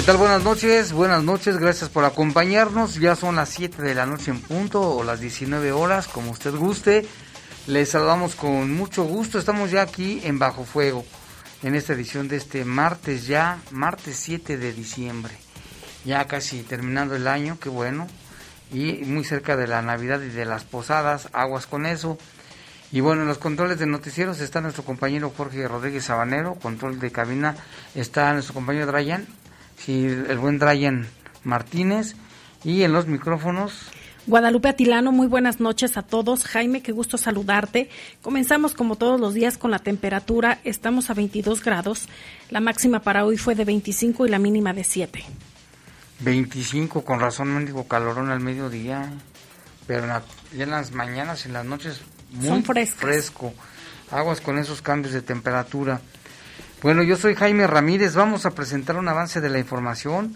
¿Qué tal? Buenas noches, buenas noches, gracias por acompañarnos. Ya son las 7 de la noche en punto o las 19 horas, como usted guste. Les saludamos con mucho gusto. Estamos ya aquí en Bajo Fuego, en esta edición de este martes ya, martes 7 de diciembre. Ya casi terminando el año, qué bueno. Y muy cerca de la Navidad y de las posadas, aguas con eso. Y bueno, en los controles de noticieros está nuestro compañero Jorge Rodríguez Sabanero, control de cabina está nuestro compañero Drayan sí, el buen Brian Martínez y en los micrófonos. Guadalupe Atilano, muy buenas noches a todos. Jaime, qué gusto saludarte. Comenzamos como todos los días con la temperatura. Estamos a 22 grados. La máxima para hoy fue de 25 y la mínima de 7. 25, con razón, mendigo calorón al mediodía. Pero ya en las mañanas y en las noches muy fresco. Aguas con esos cambios de temperatura. Bueno, yo soy Jaime Ramírez, vamos a presentar un avance de la información,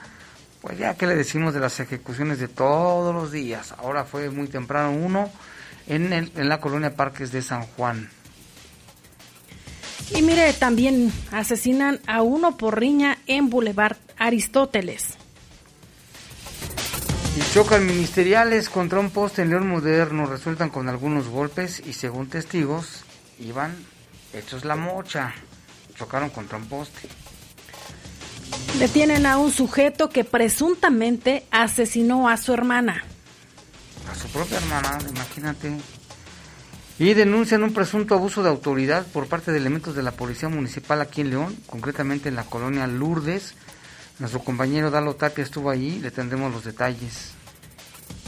pues ya que le decimos de las ejecuciones de todos los días, ahora fue muy temprano uno en, el, en la colonia Parques de San Juan. Y mire, también asesinan a uno por riña en Boulevard Aristóteles. Y chocan ministeriales contra un poste en León Moderno, resultan con algunos golpes y según testigos, iban hechos la mocha chocaron contra un poste. Detienen a un sujeto que presuntamente asesinó a su hermana. A su propia hermana, imagínate. Y denuncian un presunto abuso de autoridad por parte de elementos de la Policía Municipal aquí en León, concretamente en la colonia Lourdes. Nuestro compañero Dalo Tapia estuvo allí, le tendremos los detalles.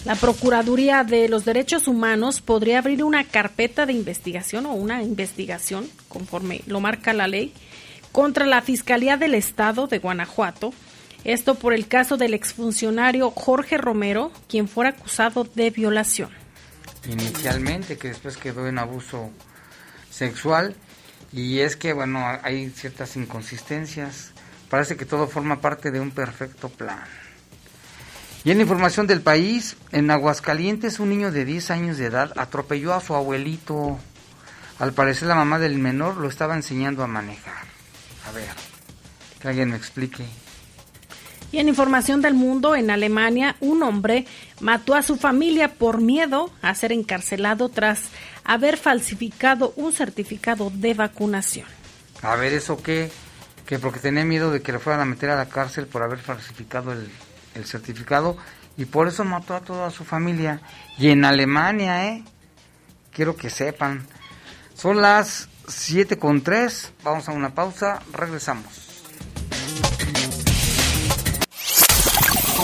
La Procuraduría de los Derechos Humanos podría abrir una carpeta de investigación o una investigación, conforme lo marca la ley, contra la Fiscalía del Estado de Guanajuato. Esto por el caso del exfuncionario Jorge Romero, quien fuera acusado de violación. Inicialmente, que después quedó en abuso sexual. Y es que, bueno, hay ciertas inconsistencias. Parece que todo forma parte de un perfecto plan. Y en información del país, en Aguascalientes un niño de 10 años de edad atropelló a su abuelito. Al parecer la mamá del menor lo estaba enseñando a manejar. A ver, que alguien me explique. Y en información del mundo, en Alemania, un hombre mató a su familia por miedo a ser encarcelado tras haber falsificado un certificado de vacunación. A ver, ¿eso qué? Que porque tenía miedo de que le fueran a meter a la cárcel por haber falsificado el el certificado y por eso mató a toda su familia. Y en Alemania, ¿eh? Quiero que sepan. Son las 7 con 3. Vamos a una pausa. Regresamos.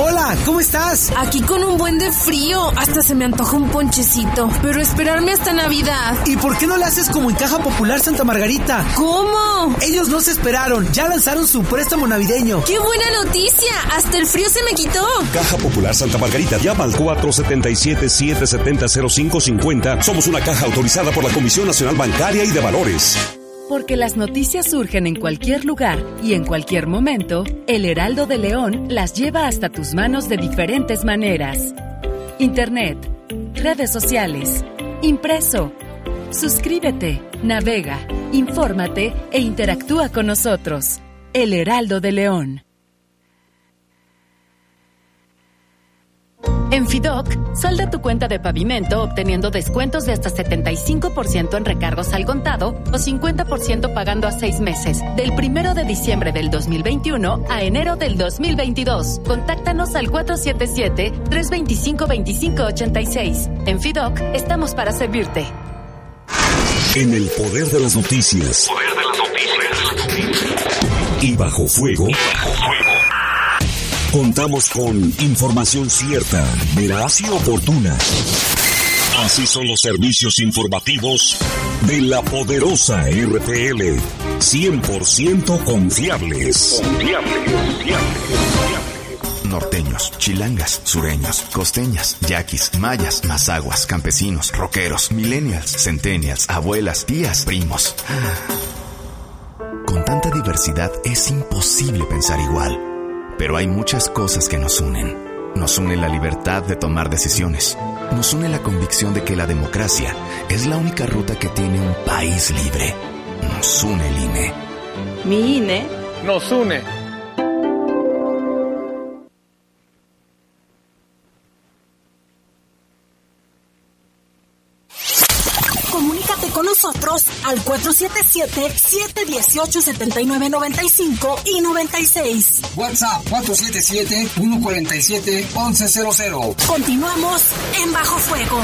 Hola, ¿cómo estás? Aquí con un buen de frío. Hasta se me antoja un ponchecito. Pero esperarme hasta Navidad. ¿Y por qué no le haces como en Caja Popular Santa Margarita? ¿Cómo? Ellos no se esperaron. Ya lanzaron su préstamo navideño. ¡Qué buena noticia! Hasta el frío se me quitó. Caja Popular Santa Margarita. Llama al 477-770-0550. Somos una caja autorizada por la Comisión Nacional Bancaria y de Valores. Porque las noticias surgen en cualquier lugar y en cualquier momento, el Heraldo de León las lleva hasta tus manos de diferentes maneras. Internet, redes sociales, impreso. Suscríbete, navega, infórmate e interactúa con nosotros. El Heraldo de León. En FIDOC, salda tu cuenta de pavimento obteniendo descuentos de hasta 75% en recargos al contado o 50% pagando a seis meses, del primero de diciembre del 2021 a enero del 2022. Contáctanos al 477-325-2586. En FIDOC, estamos para servirte. En el poder de las noticias. Poder de las noticias. Y bajo fuego. Contamos con información cierta, veraz y oportuna. Así son los servicios informativos de la poderosa RTL. 100% confiables. Confiables, confiables. Norteños, chilangas, sureños, costeñas, yaquis, mayas, mazaguas, campesinos, rockeros, millennials, centennials, abuelas, tías, primos. Con tanta diversidad es imposible pensar igual. Pero hay muchas cosas que nos unen. Nos une la libertad de tomar decisiones. Nos une la convicción de que la democracia es la única ruta que tiene un país libre. Nos une el INE. Mi INE nos une. 477-718-7995 y 96. WhatsApp 477-147-1100. Continuamos en Bajo Fuego.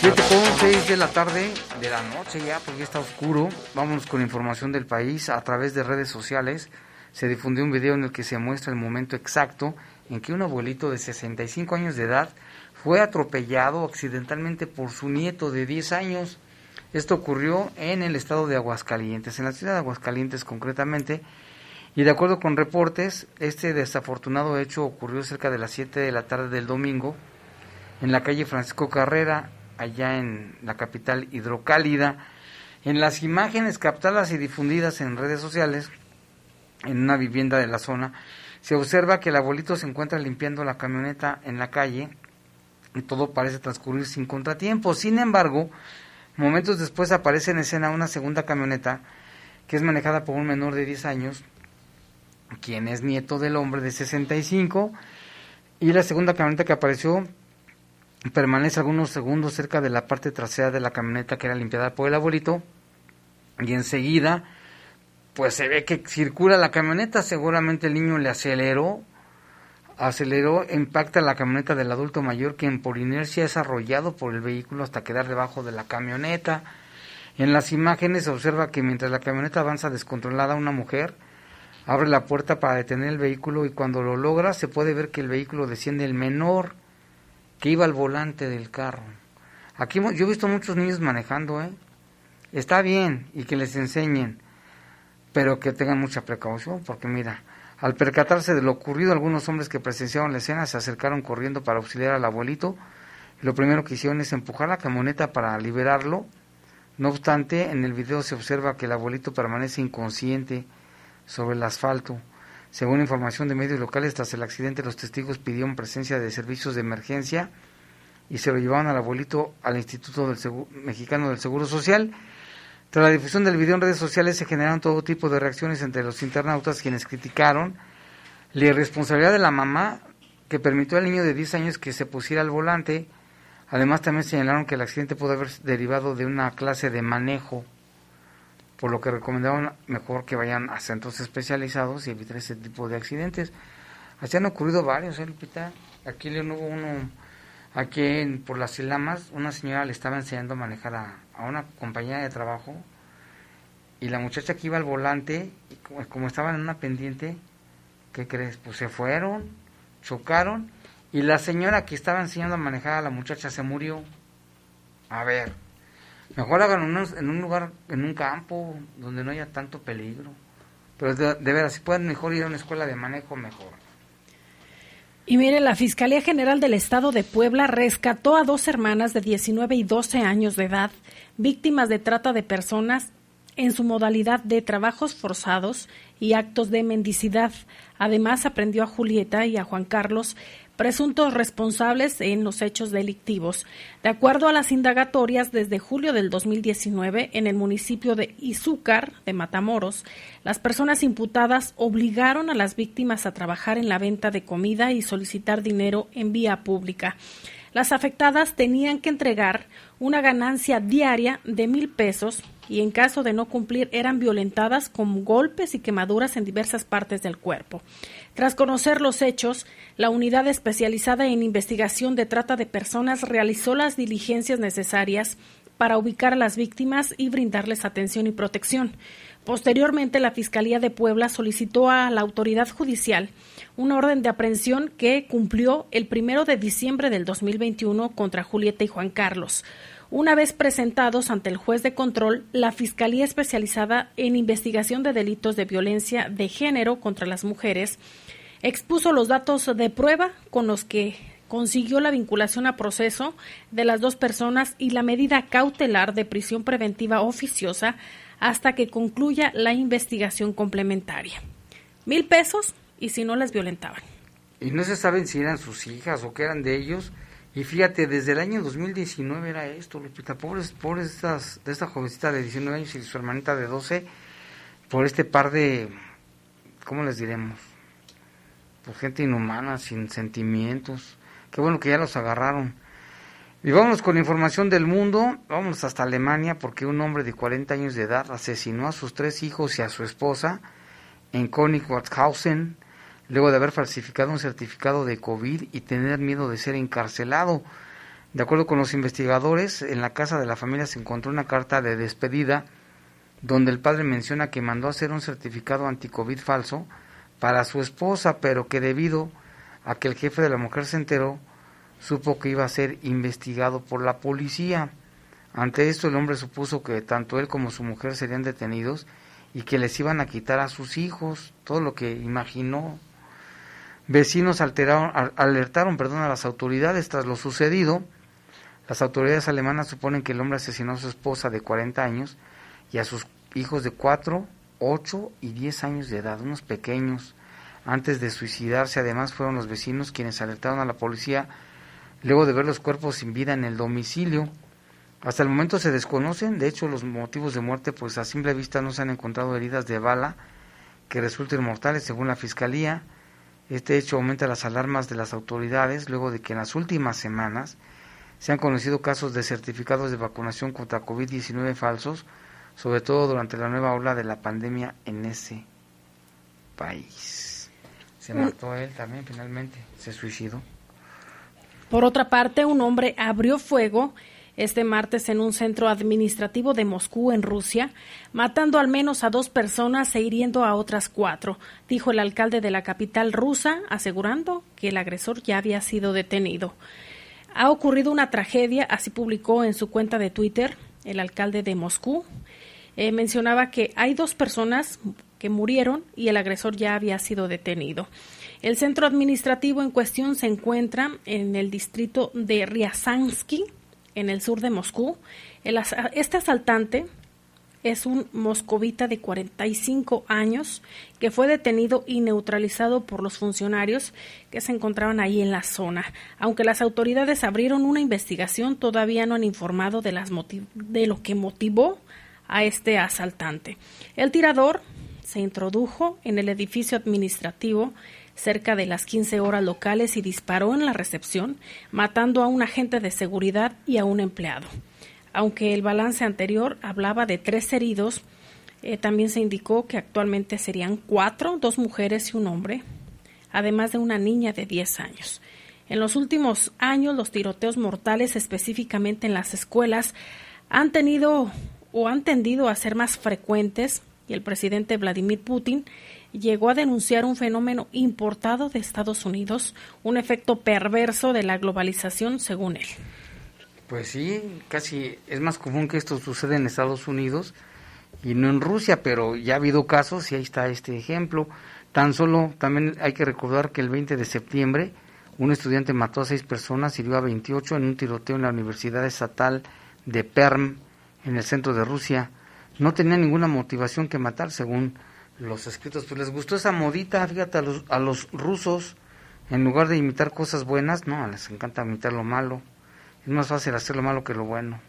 7 con 6 de la tarde, de la noche ya, porque ya está oscuro. Vámonos con información del país. A través de redes sociales se difundió un video en el que se muestra el momento exacto en que un abuelito de 65 años de edad fue atropellado accidentalmente por su nieto de 10 años. Esto ocurrió en el estado de Aguascalientes, en la ciudad de Aguascalientes concretamente. Y de acuerdo con reportes, este desafortunado hecho ocurrió cerca de las 7 de la tarde del domingo en la calle Francisco Carrera, allá en la capital hidrocálida. En las imágenes captadas y difundidas en redes sociales, en una vivienda de la zona, se observa que el abuelito se encuentra limpiando la camioneta en la calle todo parece transcurrir sin contratiempo. Sin embargo, momentos después aparece en escena una segunda camioneta que es manejada por un menor de 10 años, quien es nieto del hombre de 65, y la segunda camioneta que apareció permanece algunos segundos cerca de la parte trasera de la camioneta que era limpiada por el abuelito, y enseguida pues se ve que circula la camioneta, seguramente el niño le aceleró, aceleró, impacta la camioneta del adulto mayor, quien por inercia es arrollado por el vehículo hasta quedar debajo de la camioneta. En las imágenes se observa que mientras la camioneta avanza descontrolada, una mujer abre la puerta para detener el vehículo y cuando lo logra se puede ver que el vehículo desciende el menor que iba al volante del carro. Aquí yo he visto muchos niños manejando, ¿eh? Está bien y que les enseñen, pero que tengan mucha precaución, porque mira, al percatarse de lo ocurrido, algunos hombres que presenciaron la escena se acercaron corriendo para auxiliar al abuelito. Lo primero que hicieron es empujar la camioneta para liberarlo. No obstante, en el video se observa que el abuelito permanece inconsciente sobre el asfalto. Según información de medios locales, tras el accidente los testigos pidieron presencia de servicios de emergencia y se lo llevaron al abuelito al Instituto del Mexicano del Seguro Social. Tras la difusión del video en redes sociales se generaron todo tipo de reacciones entre los internautas quienes criticaron la irresponsabilidad de la mamá que permitió al niño de 10 años que se pusiera al volante. Además también señalaron que el accidente pudo haber derivado de una clase de manejo, por lo que recomendaron mejor que vayan a centros especializados y evitar ese tipo de accidentes. Así han ocurrido varios, ¿eh, Lupita? Aquí le hubo uno, aquí en, por las Silamas, una señora le estaba enseñando a manejar a, a una compañía de trabajo y la muchacha que iba al volante, y como, estaban en una pendiente, ¿qué crees? Pues se fueron, chocaron y la señora que estaba enseñando a manejar a la muchacha se murió. A ver, mejor hagan en un lugar, en un campo donde no haya tanto peligro. Pero de, de veras, si pueden mejor ir a una escuela de manejo, mejor. Y mire, la Fiscalía General del Estado de Puebla rescató a dos hermanas de 19 y 12 años de edad, víctimas de trata de personas en su modalidad de trabajos forzados y actos de mendicidad. Además, aprendió a Julieta y a Juan Carlos presuntos responsables en los hechos delictivos. De acuerdo a las indagatorias, desde julio del 2019, en el municipio de Izúcar, de Matamoros, las personas imputadas obligaron a las víctimas a trabajar en la venta de comida y solicitar dinero en vía pública. Las afectadas tenían que entregar una ganancia diaria de mil pesos y en caso de no cumplir eran violentadas con golpes y quemaduras en diversas partes del cuerpo. Tras conocer los hechos, la unidad especializada en investigación de trata de personas realizó las diligencias necesarias para ubicar a las víctimas y brindarles atención y protección. Posteriormente, la Fiscalía de Puebla solicitó a la autoridad judicial una orden de aprehensión que cumplió el primero de diciembre del 2021 contra Julieta y Juan Carlos. Una vez presentados ante el juez de control, la Fiscalía Especializada en Investigación de Delitos de Violencia de Género contra las Mujeres expuso los datos de prueba con los que consiguió la vinculación a proceso de las dos personas y la medida cautelar de prisión preventiva oficiosa hasta que concluya la investigación complementaria. Mil pesos y si no las violentaban. Y no se saben si eran sus hijas o que eran de ellos y fíjate, desde el año 2019 era esto, Lupita, pobres, pobres estas, de esta jovencita de 19 años y su hermanita de 12, por este par de, ¿cómo les diremos? Gente inhumana, sin sentimientos. Qué bueno que ya los agarraron. Y vámonos con información del mundo, vamos hasta Alemania porque un hombre de 40 años de edad asesinó a sus tres hijos y a su esposa en Königswaldhausen, luego de haber falsificado un certificado de COVID y tener miedo de ser encarcelado. De acuerdo con los investigadores, en la casa de la familia se encontró una carta de despedida donde el padre menciona que mandó hacer un certificado anti-COVID falso para su esposa, pero que debido a que el jefe de la mujer se enteró, supo que iba a ser investigado por la policía. Ante esto el hombre supuso que tanto él como su mujer serían detenidos y que les iban a quitar a sus hijos, todo lo que imaginó Vecinos alteraron, alertaron perdón, a las autoridades tras lo sucedido. Las autoridades alemanas suponen que el hombre asesinó a su esposa de 40 años y a sus hijos de 4, 8 y 10 años de edad, unos pequeños. Antes de suicidarse, además, fueron los vecinos quienes alertaron a la policía luego de ver los cuerpos sin vida en el domicilio. Hasta el momento se desconocen, de hecho, los motivos de muerte, pues a simple vista no se han encontrado heridas de bala que resulten mortales, según la fiscalía. Este hecho aumenta las alarmas de las autoridades luego de que en las últimas semanas se han conocido casos de certificados de vacunación contra COVID-19 falsos, sobre todo durante la nueva ola de la pandemia en ese país. Se mm. mató él también finalmente, se suicidó. Por otra parte, un hombre abrió fuego este martes en un centro administrativo de Moscú, en Rusia, matando al menos a dos personas e hiriendo a otras cuatro, dijo el alcalde de la capital rusa, asegurando que el agresor ya había sido detenido. Ha ocurrido una tragedia, así publicó en su cuenta de Twitter el alcalde de Moscú. Eh, mencionaba que hay dos personas que murieron y el agresor ya había sido detenido. El centro administrativo en cuestión se encuentra en el distrito de Ryazansky, en el sur de Moscú. este asaltante es un moscovita de 45 años que fue detenido y neutralizado por los funcionarios que se encontraban ahí en la zona. Aunque las autoridades abrieron una investigación, todavía no han informado de, las de lo que motivó a este asaltante. El tirador se introdujo en el edificio administrativo cerca de las 15 horas locales y disparó en la recepción, matando a un agente de seguridad y a un empleado. Aunque el balance anterior hablaba de tres heridos, eh, también se indicó que actualmente serían cuatro, dos mujeres y un hombre, además de una niña de 10 años. En los últimos años, los tiroteos mortales, específicamente en las escuelas, han tenido o han tendido a ser más frecuentes y el presidente Vladimir Putin llegó a denunciar un fenómeno importado de Estados Unidos, un efecto perverso de la globalización, según él. Pues sí, casi es más común que esto suceda en Estados Unidos y no en Rusia, pero ya ha habido casos y ahí está este ejemplo. Tan solo también hay que recordar que el 20 de septiembre un estudiante mató a seis personas y hirió a 28 en un tiroteo en la Universidad Estatal de Perm, en el centro de Rusia. no tenía ninguna motivación que matar, según los escritos. Pues les gustó esa modita, fíjate, a los, a los rusos, en lugar de imitar cosas buenas, no, les encanta imitar lo malo. Es más fácil hacer lo malo que lo bueno.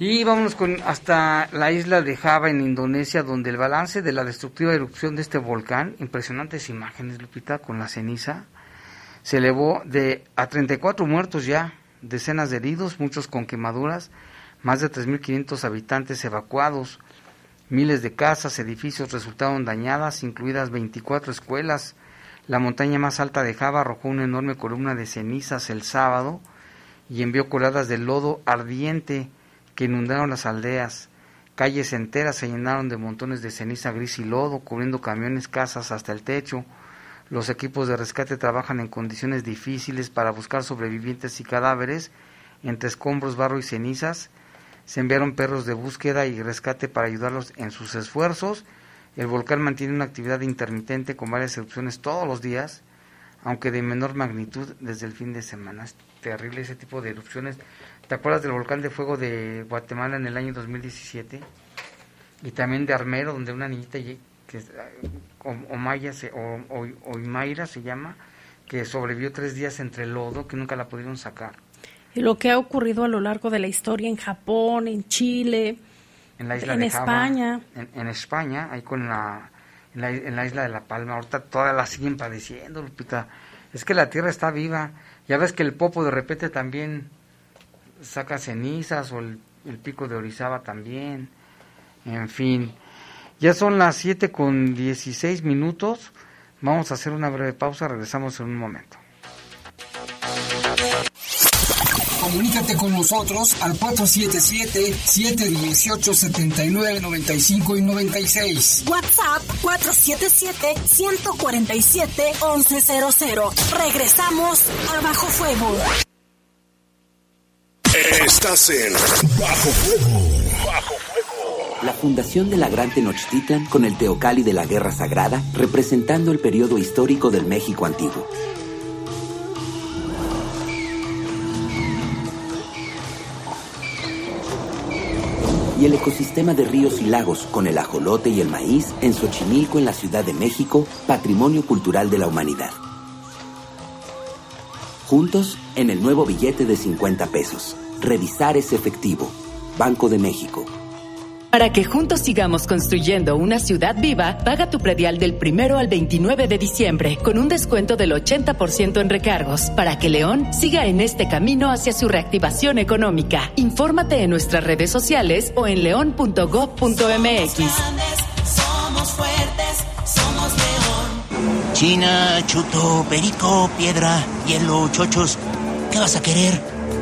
Y vámonos con hasta la isla de Java en Indonesia, donde el balance de la destructiva erupción de este volcán, impresionantes imágenes, Lupita, con la ceniza, se elevó de a 34 muertos ya, decenas de heridos, muchos con quemaduras, más de 3.500 habitantes evacuados, miles de casas, edificios resultaron dañadas, incluidas 24 escuelas. La montaña más alta de Java arrojó una enorme columna de cenizas el sábado y envió coladas de lodo ardiente que inundaron las aldeas. Calles enteras se llenaron de montones de ceniza gris y lodo, cubriendo camiones, casas hasta el techo. Los equipos de rescate trabajan en condiciones difíciles para buscar sobrevivientes y cadáveres entre escombros, barro y cenizas. Se enviaron perros de búsqueda y rescate para ayudarlos en sus esfuerzos. El volcán mantiene una actividad intermitente con varias erupciones todos los días, aunque de menor magnitud desde el fin de semana. Es terrible ese tipo de erupciones. ¿Te acuerdas del volcán de fuego de Guatemala en el año 2017? Y también de Armero, donde una niñita, que o, Omaya se, o, o, se llama, que sobrevivió tres días entre lodo, que nunca la pudieron sacar. Y lo que ha ocurrido a lo largo de la historia en Japón, en Chile, en, la isla en España. en, España, ahí con la en, la en, la, isla de La Palma, ahorita todas la siguen padeciendo, Lupita. Es que la tierra está viva. Ya ves que el Popo de repente también saca cenizas o el, pico de Orizaba también. En fin, ya son las 7 con 16 minutos. Vamos a hacer una breve pausa, regresamos en un momento. Comunícate con nosotros al 477-718-7995 y 96. WhatsApp 477-147-1100. Regresamos a Bajo Fuego. Estás en Bajo Fuego. Bajo Fuego. La fundación de la Gran Tenochtitlan con el Teocali de la Guerra Sagrada, representando el periodo histórico del México antiguo. y el ecosistema de ríos y lagos con el ajolote y el maíz en Xochimilco, en la Ciudad de México, patrimonio cultural de la humanidad. Juntos en el nuevo billete de 50 pesos. Revisar ese efectivo. Banco de México. Para que juntos sigamos construyendo una ciudad viva, paga tu predial del primero al 29 de diciembre con un descuento del 80% en recargos para que León siga en este camino hacia su reactivación económica. Infórmate en nuestras redes sociales o en león.gov.mx. Somos fuertes, somos León. China, chuto, perico, piedra, hielo, chochos. ¿Qué vas a querer?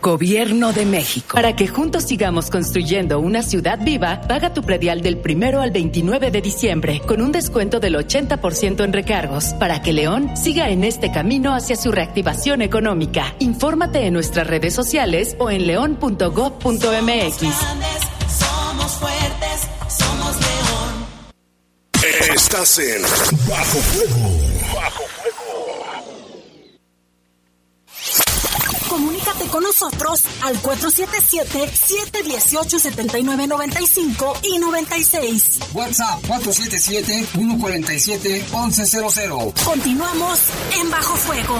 Gobierno de México. Para que juntos sigamos construyendo una ciudad viva, paga tu predial del primero al 29 de diciembre con un descuento del 80% en recargos para que León siga en este camino hacia su reactivación económica. Infórmate en nuestras redes sociales o en león.gov.mx. Somos fuertes, somos León. Estás en Bajo Fuego. Bajo con nosotros al 477-718-7995 y 96. WhatsApp 477-147-1100. Continuamos en Bajo Fuego.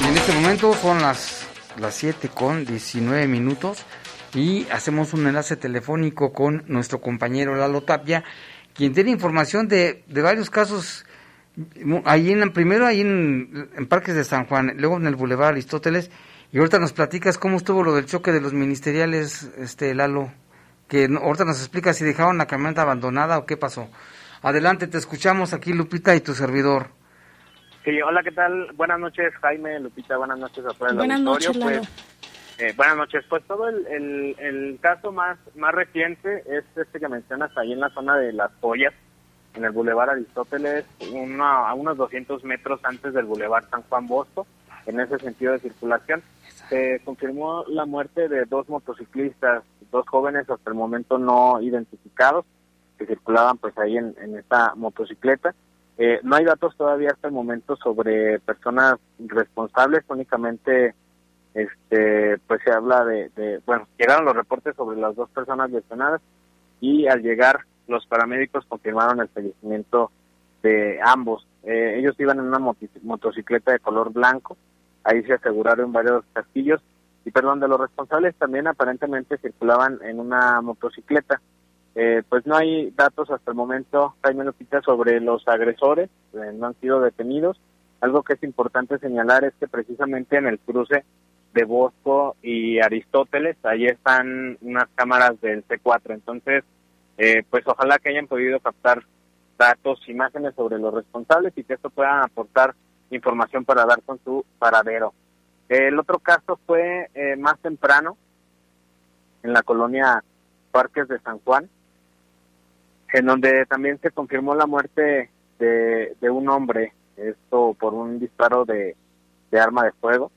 Y en este momento son las, las 7 con 19 minutos y hacemos un enlace telefónico con nuestro compañero Lalo Tapia, quien tiene información de, de varios casos Ahí en primero ahí en, Parques de San Juan, luego en el Boulevard Aristóteles, y ahorita nos platicas cómo estuvo lo del choque de los ministeriales, este Lalo, que ahorita nos explica si dejaron la camioneta abandonada o qué pasó. Adelante, te escuchamos aquí Lupita y tu servidor. Sí, hola, ¿qué tal? Buenas noches, Jaime, Lupita, buenas noches a todo el Buenas noches, Lalo. Pues, eh, buenas noches. Pues todo el, el, caso más, más reciente es este que mencionas ahí en la zona de las joyas, en el Boulevard Aristóteles, una, a unos 200 metros antes del Boulevard San Juan Bosco, en ese sentido de circulación. Se confirmó la muerte de dos motociclistas, dos jóvenes hasta el momento no identificados, que circulaban pues ahí en, en esta motocicleta. Eh, no hay datos todavía hasta el momento sobre personas responsables, únicamente este pues se habla de, de, bueno, llegaron los reportes sobre las dos personas lesionadas y al llegar los paramédicos confirmaron el fallecimiento de ambos. Eh, ellos iban en una motocicleta de color blanco, ahí se aseguraron varios castillos y perdón, de los responsables también aparentemente circulaban en una motocicleta. Eh, pues no hay datos hasta el momento, Jaime Lupita, sobre los agresores, eh, no han sido detenidos. Algo que es importante señalar es que precisamente en el cruce de Bosco y Aristóteles, ahí están unas cámaras del C4, entonces, eh, pues ojalá que hayan podido captar datos, imágenes sobre los responsables y que esto pueda aportar información para dar con su paradero. El otro caso fue eh, más temprano, en la colonia Parques de San Juan, en donde también se confirmó la muerte de, un hombre, esto por un disparo de, de arma de fuego.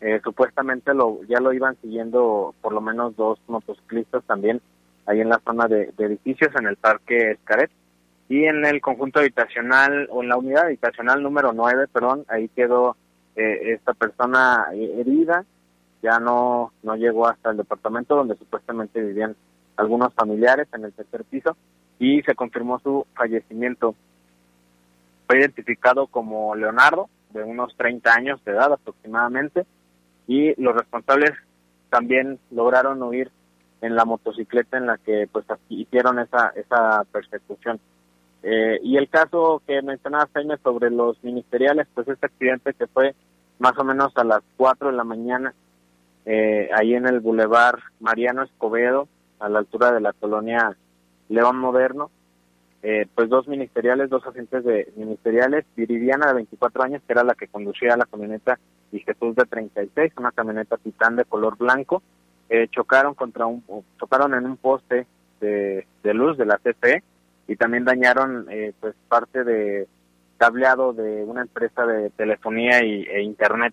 Eh, supuestamente lo ya lo iban siguiendo por lo menos dos motociclistas también ahí en la zona de, edificios en el parque Escaret y en el conjunto habitacional o en la unidad habitacional número 9, perdón, ahí quedó eh, esta persona herida, ya no no llegó hasta el departamento donde supuestamente vivían algunos familiares en el tercer piso y se confirmó su fallecimiento. Fue identificado como Leonardo, de unos 30 años de edad aproximadamente, y los responsables también lograron huir en la motocicleta en la que pues hicieron esa esa persecución. Eh, y el caso que mencionaba Jaime sobre los ministeriales, pues este accidente que fue más o menos a las 4 de la mañana, eh, ahí en el Boulevard Mariano Escobedo, a la altura de la colonia León Moderno, eh, pues dos ministeriales, dos agentes de ministeriales, Viridiana de 24 años, que era la que conducía la camioneta, y Jesús de 36, una camioneta titán de color blanco, eh, chocaron contra un, chocaron en un poste de, de luz de la CFE y también dañaron eh, pues parte de cableado de una empresa de telefonía y, e internet.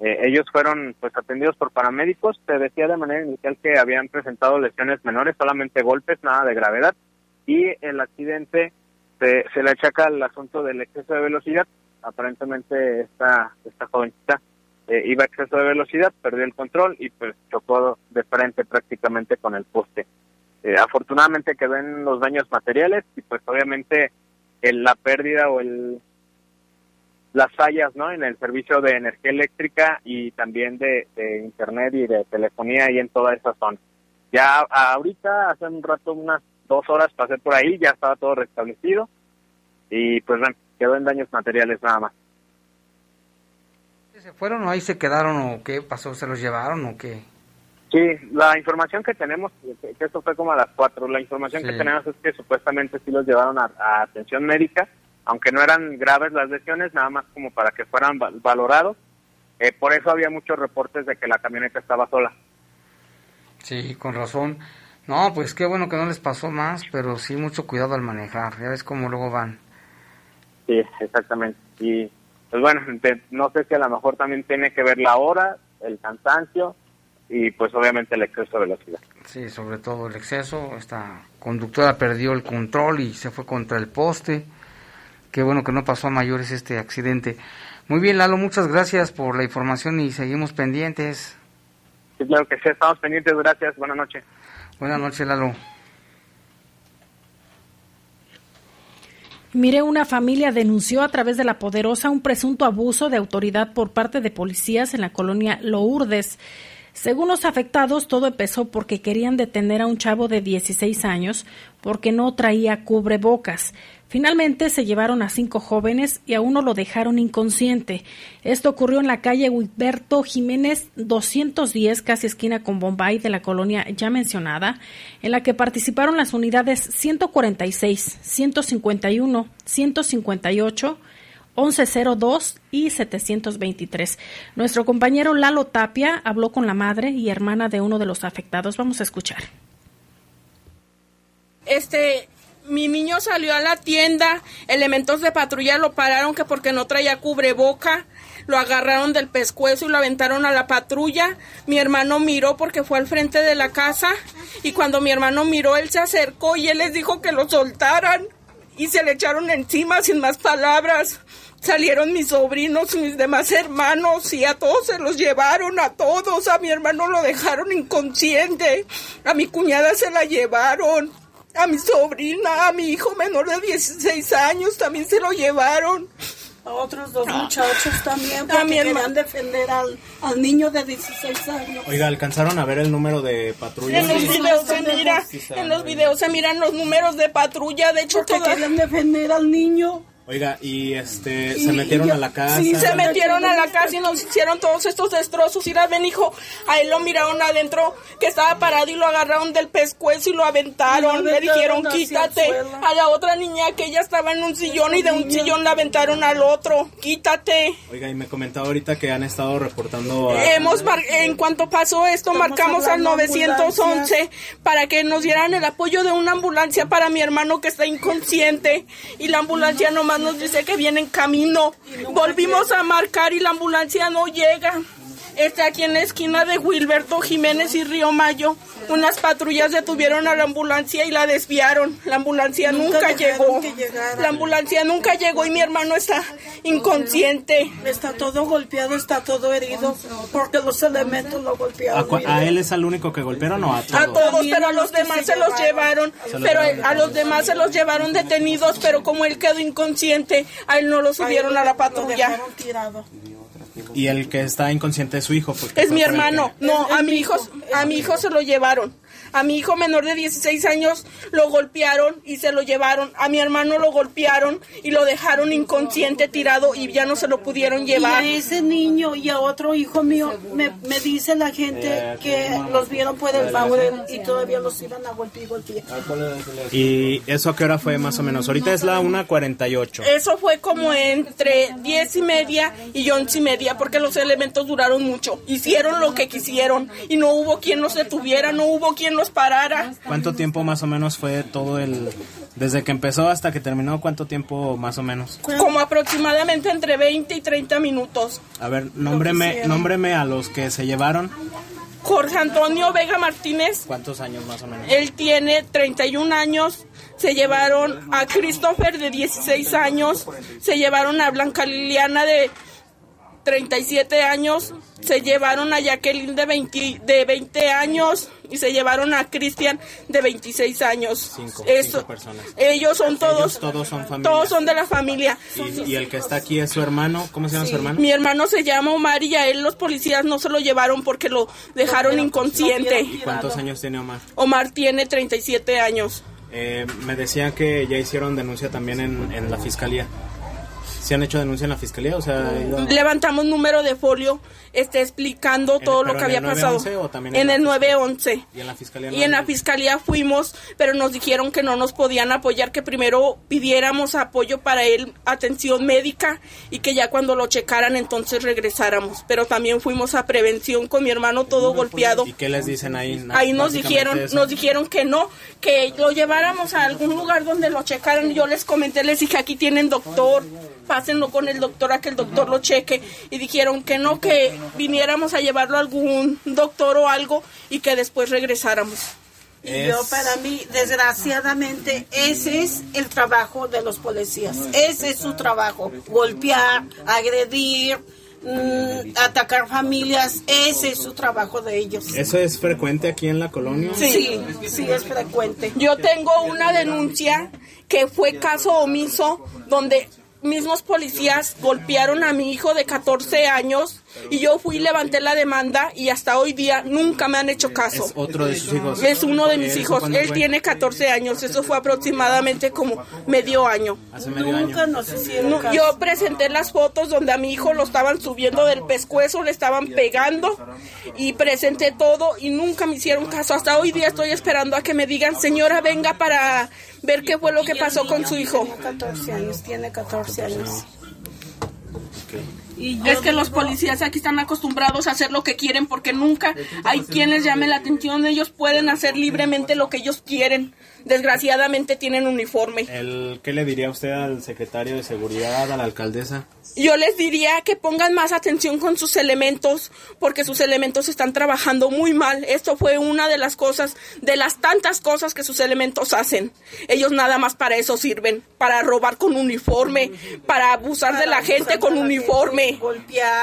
Eh, ellos fueron pues atendidos por paramédicos, se decía de manera inicial que habían presentado lesiones menores, solamente golpes, nada de gravedad, y el accidente se, se le achaca al asunto del exceso de velocidad. Aparentemente esta, esta jovencita eh, iba a exceso de velocidad, perdió el control y pues chocó de frente prácticamente con el poste. Eh, afortunadamente quedó en los daños materiales y pues obviamente el, la pérdida o el las fallas no en el servicio de energía eléctrica y también de, de internet y de telefonía y en toda esa zona. Ya ahorita hace un rato unas dos horas pasé por ahí ya estaba todo restablecido y pues bueno quedó en daños materiales nada más se fueron o ahí se quedaron o qué pasó se los llevaron o qué Sí, la información que tenemos, que esto fue como a las cuatro, la información que tenemos es que supuestamente sí los llevaron a, a, atención médica, aunque no eran graves las lesiones, nada más como para que fueran valorados. Eh, por eso había muchos reportes de que la camioneta estaba sola. Sí, con razón. No, pues qué bueno que no les pasó más, pero sí mucho cuidado al manejar, ya ves cómo luego van. Sí, exactamente. Y pues bueno, no sé si a lo mejor también tiene que ver la hora, el cansancio, y pues obviamente el exceso de velocidad. Sí, sobre todo el exceso. Esta conductora perdió el control y se fue contra el poste. Qué bueno que no pasó a mayores este accidente. Muy bien, Lalo, muchas gracias por la información y seguimos pendientes. Sí, claro que sí, estamos pendientes. Gracias, buenas noches. Buenas noches, Lalo. Mire, una familia denunció a través de la Poderosa un presunto abuso de autoridad por parte de policías en la colonia Lourdes. Según los afectados, todo empezó porque querían detener a un chavo de 16 años porque no traía cubrebocas. Finalmente se llevaron a cinco jóvenes y a uno lo dejaron inconsciente. Esto ocurrió en la calle Huiberto Jiménez 210, casi esquina con Bombay de la colonia ya mencionada, en la que participaron las unidades 146, 151, 158, 1102 y 723. Nuestro compañero Lalo Tapia habló con la madre y hermana de uno de los afectados. Vamos a escuchar. Este, mi niño salió a la tienda, elementos de patrulla lo pararon que porque no traía cubreboca, lo agarraron del pescuezo y lo aventaron a la patrulla. Mi hermano miró porque fue al frente de la casa y cuando mi hermano miró él se acercó y él les dijo que lo soltaran y se le echaron encima sin más palabras. Salieron mis sobrinos mis demás hermanos y a todos se los llevaron, a todos. A mi hermano lo dejaron inconsciente, a mi cuñada se la llevaron, a mi sobrina, a mi hijo menor de 16 años también se lo llevaron. A otros dos muchachos también, porque También, querían defender al, al niño de 16 años. Oiga, ¿alcanzaron a ver el número de patrulla? En los videos se mira, en los videos se miran los números de patrulla, de hecho Porque todas- querían defender al niño. Oiga, y este, Y- se metieron y a la casa. Sí, se metieron a la casa y nos hicieron todos estos destrozos. Y la ven, hijo, a él lo miraron adentro, que estaba parado y lo agarraron del pescuezo y lo aventaron. Le dijeron, quítate. A la otra niña que ella estaba en un sillón y de un sillón la aventaron al otro. Quítate. Oiga, y me comentaba ahorita que han estado reportando a... Hemos mar- en cuanto pasó esto, marcamos al hablando 911 para que nos dieran el apoyo de una ambulancia para mi hermano que está inconsciente y la ambulancia nomás nos dice que viene en camino. Volvimos a marcar y la ambulancia no llega. Está aquí en la esquina de Wilberto Jiménez y Río Mayo. Unas patrullas detuvieron a la ambulancia y la desviaron. La ambulancia Nunca llegó. La ambulancia nunca llegó y mi hermano está inconsciente. Está todo golpeado, está todo herido, porque los elementos lo ¿A, golpearon. cua- a él es al único que golpearon o a todos? A todos, pero a a los demás se los llevaron. Pero a los demás se los llevaron detenidos, pero como él quedó inconsciente, a él no lo subieron a la Lo patrulla. Y el que está inconsciente es su hijo. porque Es mi hermano. No, Es- a es mi mi hijo, hijo, a mi hijo se lo llevaron. A mi hijo menor de 16 años lo golpearon y se lo llevaron. A mi hermano lo golpearon y lo dejaron inconsciente tirado y ya no se lo pudieron Y llevar. a ese niño y a otro hijo mío, me, me dice la gente que los vieron por el Bauer y todavía los iban a golpear y golpear. ¿Y eso a qué hora fue más o menos? Ahorita es la 1.48. Eso fue como entre 10 y media y 11 y media, porque los elementos duraron mucho. Hicieron lo que quisieron y no hubo quien los detuviera, no hubo quien los parara. ¿Cuánto tiempo más o menos fue todo el... Desde que empezó hasta que terminó, ¿cuánto tiempo más o menos? Como aproximadamente entre 20 y 30 minutos. A ver, nómbreme, nómbreme a los que se llevaron. Jorge Antonio Vega Martínez, ¿Cuántos años más o menos? él tiene 31 años. Se llevaron a Christopher de 16 años. Se llevaron a Blanca Liliana de 37 años. Se llevaron a Jacqueline de 20, de 20 años. Y se llevaron a Cristian de 26 años. Cinco, Eso- cinco personas. Ellos son todos. Ellos todos son familia. Todos son de la familia. Y, y el que está aquí es su hermano. ¿Cómo se llama su hermano? Mi hermano se llama Omar y a él los policías no se lo llevaron porque lo dejaron inconsciente. ¿Y cuántos años tiene Omar? Omar tiene 37 años. Eh, me decían que ya hicieron denuncia también en, en la fiscalía. ¿Se han hecho denuncia en la fiscalía? O sea, ha ido- Levantamos número de folio este, explicando ¿En- todo lo que en había pasado. 911 o también en En el fiscalía? 911. y en la fiscalía. Y en la fiscalía fuimos, pero nos dijeron que no nos podían apoyar, que primero pidiéramos apoyo para él, atención médica, y que ya cuando lo checaran entonces regresáramos. Pero también fuimos a prevención con mi hermano todo golpeado. ¿Y qué les dicen ahí? Ahí nos dijeron, eso. nos dijeron que no, que lo lleváramos a algún lugar donde lo checaran. Yo les comenté, les dije, aquí tienen doctor, pásenlo con el doctor a que el doctor lo cheque. Y dijeron que no, que viniéramos a llevarlo a algún doctor o algo y que después regresáramos. Y yo para mí, desgraciadamente, ese es el trabajo de los policías. Ese es su trabajo. Golpear, agredir, mm, atacar familias. Ese es su trabajo de ellos. ¿Eso es frecuente aquí en la colonia? Sí. sí, es frecuente. Yo tengo una denuncia que fue caso omiso donde mismos policías golpearon a mi hijo de 14 años y yo fui y levanté la demanda y hasta hoy día nunca me han hecho caso. Es otro de sus hijos. Es uno de mis ¿Eso hijos. Él tiene 14 años. Eso fue aproximadamente como medio año. Hace medio año. Nunca nos hicieron No, caso. yo presenté las fotos donde a mi hijo lo estaban subiendo del pescuezo, le estaban pegando y presenté todo y nunca me hicieron caso. Hasta hoy día estoy esperando a que me digan, señora, venga para ver qué fue lo que pasó con su hijo. Tiene 14 años, tiene 14 años. Y Es que los policías aquí están acostumbrados a hacer lo que quieren porque nunca hay quien les llame la atención. Ellos pueden hacer libremente lo que ellos quieren. Desgraciadamente tienen uniforme. El, ¿Qué le diría usted al secretario de Seguridad, a la alcaldesa? Yo les diría que pongan más atención con sus elementos, porque sus elementos están trabajando muy mal. Esto fue una de las cosas, de las tantas cosas que sus elementos hacen. Ellos nada más para eso sirven, para robar con uniforme, para abusar de la gente con uniforme.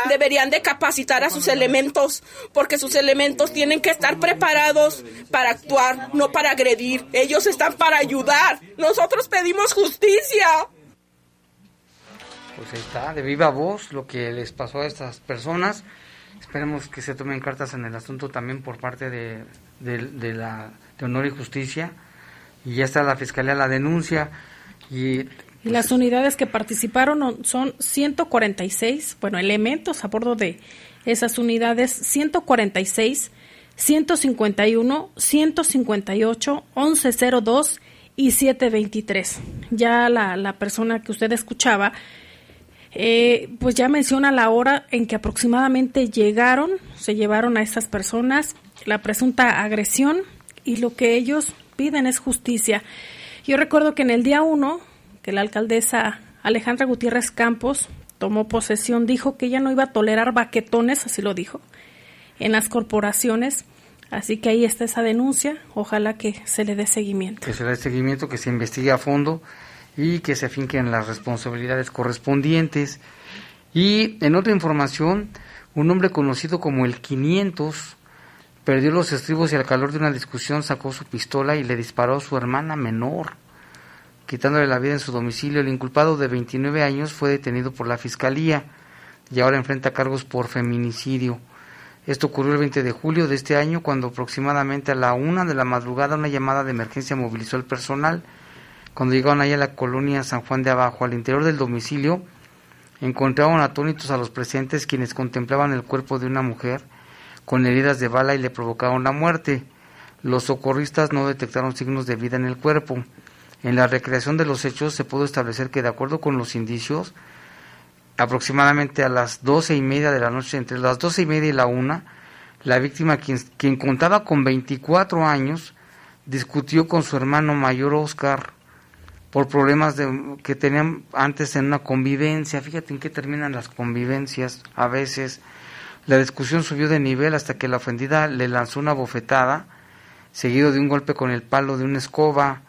Deberían de capacitar a sus elementos, porque sus elementos tienen que estar preparados para actuar, no para agredir. Ellos están para ayudar. Nosotros pedimos justicia. Pues ahí está, de viva voz, lo que les pasó a estas personas. Esperemos que se tomen cartas en el asunto también por parte de, de, la de Honor y Justicia. Y ya está la Fiscalía la denuncia. Y, y las unidades que participaron son 146, bueno, elementos a bordo de esas unidades, 146, 151, 158, 1102 y 723. Ya la, la persona que usted escuchaba eh, pues ya menciona la hora en que aproximadamente llegaron, se llevaron a estas personas, la presunta agresión y lo que ellos piden es justicia. Yo recuerdo que en el día uno, que la alcaldesa Alejandra Gutiérrez Campos tomó posesión, dijo que ella no iba a tolerar baquetones, así lo dijo, en las corporaciones. Así que ahí está esa denuncia, ojalá que se le dé seguimiento. Que se le dé seguimiento, que se investigue a fondo y que se afinquen las responsabilidades correspondientes. Y en otra información, un hombre conocido como el 500 perdió los estribos y al calor de una discusión sacó su pistola y le disparó a su hermana menor, quitándole la vida en su domicilio. El inculpado de 29 años fue detenido por la fiscalía y ahora enfrenta cargos por feminicidio. Esto ocurrió el 20 de julio de este año, cuando aproximadamente a la una de la madrugada una llamada de emergencia movilizó al personal cuando llegaron ahí a la colonia San Juan de Abajo, al interior del domicilio, encontraron atónitos a los presentes quienes contemplaban el cuerpo de una mujer con heridas de bala y le provocaron la muerte. Los socorristas no detectaron signos de vida en el cuerpo. En la recreación de los hechos se pudo establecer que, de acuerdo con los indicios, aproximadamente a las doce y media de la noche, entre las doce y media y la una, la víctima, quien, quien contaba con 24 años, discutió con su hermano mayor Oscar por problemas de, que tenían antes en una convivencia. Fíjate en qué terminan las convivencias a veces. La discusión subió de nivel hasta que la ofendida le lanzó una bofetada, seguido de un golpe con el palo de una escoba.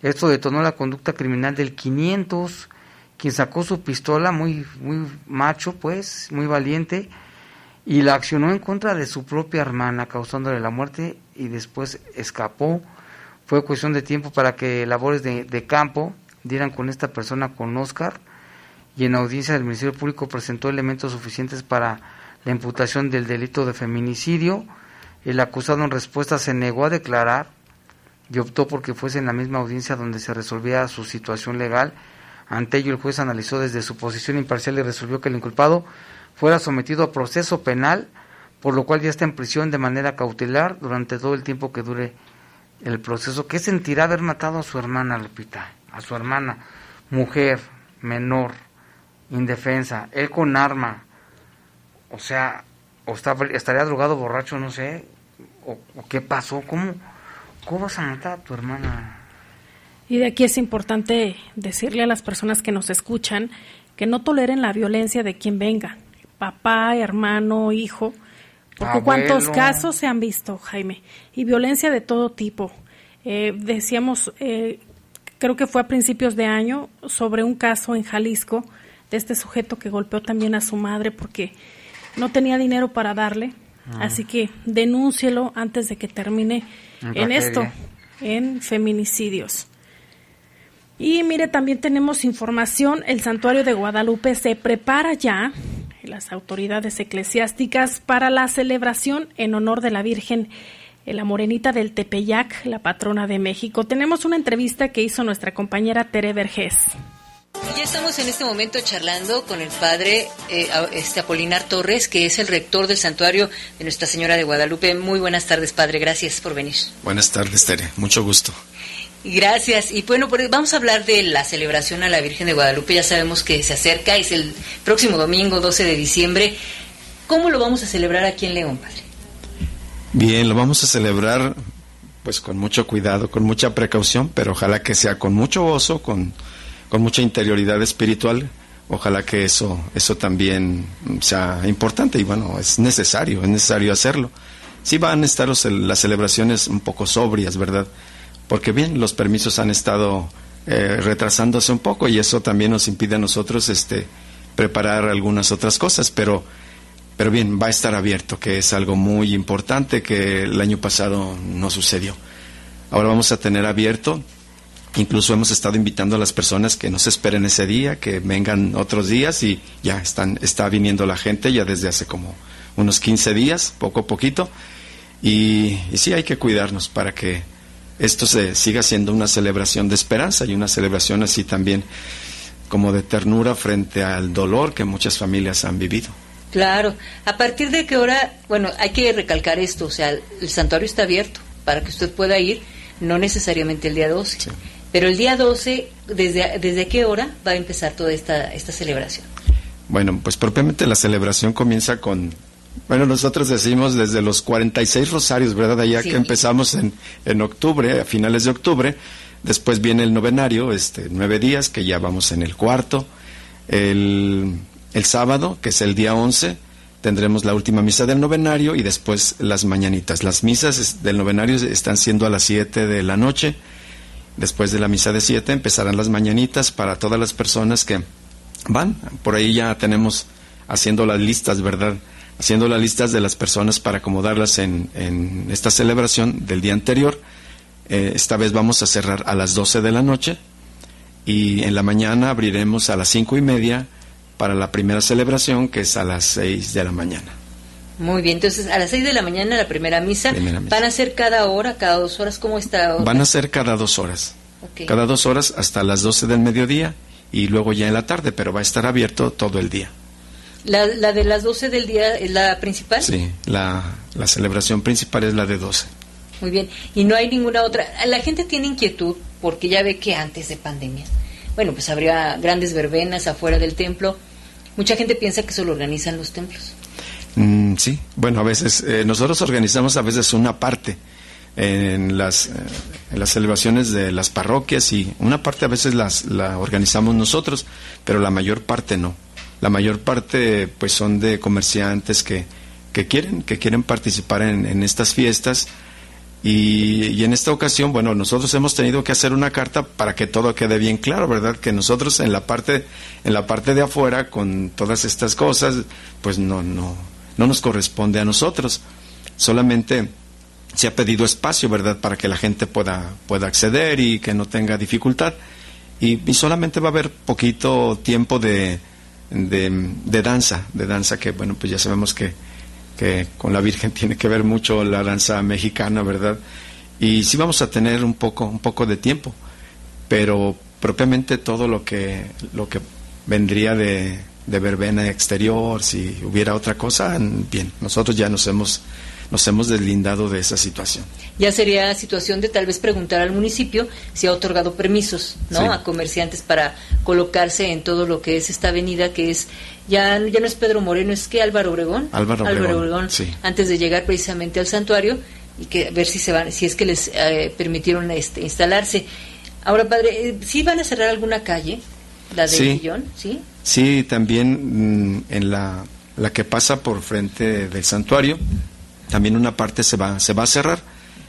Esto detonó la conducta criminal del 500, quien sacó su pistola, muy, muy macho, pues, muy valiente, y la accionó en contra de su propia hermana, causándole la muerte y después escapó fue cuestión de tiempo para que labores de, campo dieran con esta persona, con Oscar, y en audiencia del Ministerio Público presentó elementos suficientes para la imputación del delito de feminicidio. El acusado en respuesta se negó a declarar y optó porque fuese en la misma audiencia donde se resolvía su situación legal. Ante ello, el juez analizó desde su posición imparcial y resolvió que el inculpado fuera sometido a proceso penal, por lo cual ya está en prisión de manera cautelar durante todo el tiempo que dure el proceso. ¿Qué sentirá haber matado a su hermana, Lupita? A su hermana, mujer, menor, indefensa, él con arma. O sea, o estaría drogado, borracho, no sé. O, qué pasó, ¿Cómo, ¿cómo vas a matar a tu hermana? Y de aquí es importante decirle a las personas que nos escuchan que no toleren la violencia de quien venga, papá, hermano, hijo, porque cuántos casos se han visto, Jaime, y violencia de todo tipo. Eh, decíamos, eh, creo que fue a principios de año, sobre un caso en Jalisco de este sujeto que golpeó también a su madre porque no tenía dinero para darle. Ah. Así que denúncielo antes de que termine en esto, en feminicidios. Y mire, también tenemos información, el santuario de Guadalupe se prepara ya las autoridades eclesiásticas para la celebración en honor de la Virgen, la Morenita del Tepeyac, la patrona de México. Tenemos una entrevista que hizo nuestra compañera Tere Vergés. Ya estamos en este momento charlando con el padre eh, este Apolinar Torres, que es el rector del santuario de Nuestra Señora de Guadalupe. Muy buenas tardes, padre. Gracias por venir. Buenas tardes, Tere. Mucho gusto. Gracias. Y bueno, vamos a hablar de la celebración a la Virgen de Guadalupe. Ya sabemos que se acerca, es el próximo domingo 12 de diciembre. ¿Cómo lo vamos a celebrar aquí en León, padre? Bien, lo vamos a celebrar pues con mucho cuidado, con mucha precaución, pero ojalá que sea con mucho gozo, con, mucha interioridad espiritual. Ojalá que eso, eso también sea importante y bueno, es necesario, es necesario hacerlo. Sí van a estar las celebraciones un poco sobrias, ¿verdad? Porque bien, los permisos han estado eh, retrasándose un poco y eso también nos impide a nosotros este, preparar algunas otras cosas, pero pero bien, va a estar abierto, que es algo muy importante que el año pasado no sucedió. Ahora vamos a tener abierto, incluso hemos estado invitando a las personas que no se esperen ese día, que vengan otros días y ya están, está viniendo la gente ya desde hace como unos 15 días, poco a poquito. Y, y sí hay que cuidarnos para que esto se siga siendo una celebración de esperanza y una celebración así también como de ternura frente al dolor que muchas familias han vivido. Claro. ¿A partir de qué hora? Bueno, hay que recalcar esto, o sea, el santuario está abierto para que usted pueda ir, no necesariamente el día 12. Pero el día 12, ¿desde, ¿desde qué hora va a empezar toda esta, esta celebración? Bueno, pues propiamente la celebración comienza con, bueno, nosotros decimos desde los 46 rosarios, ¿verdad? Allá que empezamos en, en octubre, a finales de octubre. Después viene el novenario, este, nueve días, que ya vamos en el cuarto. El el sábado, que es el día 11, tendremos la última misa del novenario y después las mañanitas. Las misas del novenario están siendo a las 7 de la noche. Después de la misa de 7 empezarán las mañanitas para todas las personas que van. Por ahí ya tenemos haciendo las listas, ¿verdad? Haciendo las listas de las personas para acomodarlas en, esta celebración del día anterior. Eh, esta vez vamos a cerrar a las 12 de la noche y en la mañana abriremos a las cinco y media para la primera celebración, que es a las 6 de la mañana. Muy bien, entonces a las 6 de la mañana la primera misa. ¿Van a ser cada hora, cada dos horas? ¿Cómo está? Van a ser cada dos horas. Cada dos horas hasta las 12 del mediodía y luego ya en la tarde, pero va a estar abierto todo el día. ¿La, la de las 12 del día es la principal? Sí, la, la celebración principal es la de 12. Muy bien, y no hay ninguna otra. La gente tiene inquietud porque ya ve que antes de pandemia bueno, pues habría grandes verbenas afuera del templo. Mucha gente piensa que eso lo organizan los templos. Mm, sí, bueno, a veces eh, nosotros organizamos a veces una parte en las, eh, en las celebraciones de las parroquias y una parte a veces las, la organizamos nosotros, pero la mayor parte no. La mayor parte pues son de comerciantes que, que quieren, que quieren participar en, en estas fiestas y, en esta ocasión, bueno, nosotros hemos tenido que hacer una carta para que todo quede bien claro, ¿verdad? Que nosotros en la parte, en la parte de afuera, con todas estas cosas, pues no, no, no nos corresponde a nosotros. Solamente se ha pedido espacio, ¿verdad? Para que la gente pueda, pueda acceder y que no tenga dificultad. Y, solamente va a haber poquito tiempo de, de, de danza, de danza que, bueno, pues ya sabemos que que con la Virgen tiene que ver mucho la danza mexicana, ¿verdad? Y sí vamos a tener un poco, un poco de tiempo, pero propiamente todo lo que, lo que vendría de, de verbena exterior, si hubiera otra cosa, bien, nosotros ya nos hemos nos hemos deslindado de esa situación. Ya sería situación de tal vez preguntar al municipio si ha otorgado permisos ¿no? a comerciantes para colocarse en todo lo que es esta avenida que es, ya, ya no es Pedro Moreno, es que Álvaro Obregón. Álvaro Obregón, antes de llegar precisamente al santuario y que ver si se van, si es que les eh, permitieron este, instalarse. Ahora, padre, eh, ¿sí van a cerrar alguna calle? La de sí. ¿sí? Sí, también mm, en la, la que pasa por frente del santuario, también una parte se va, se va a cerrar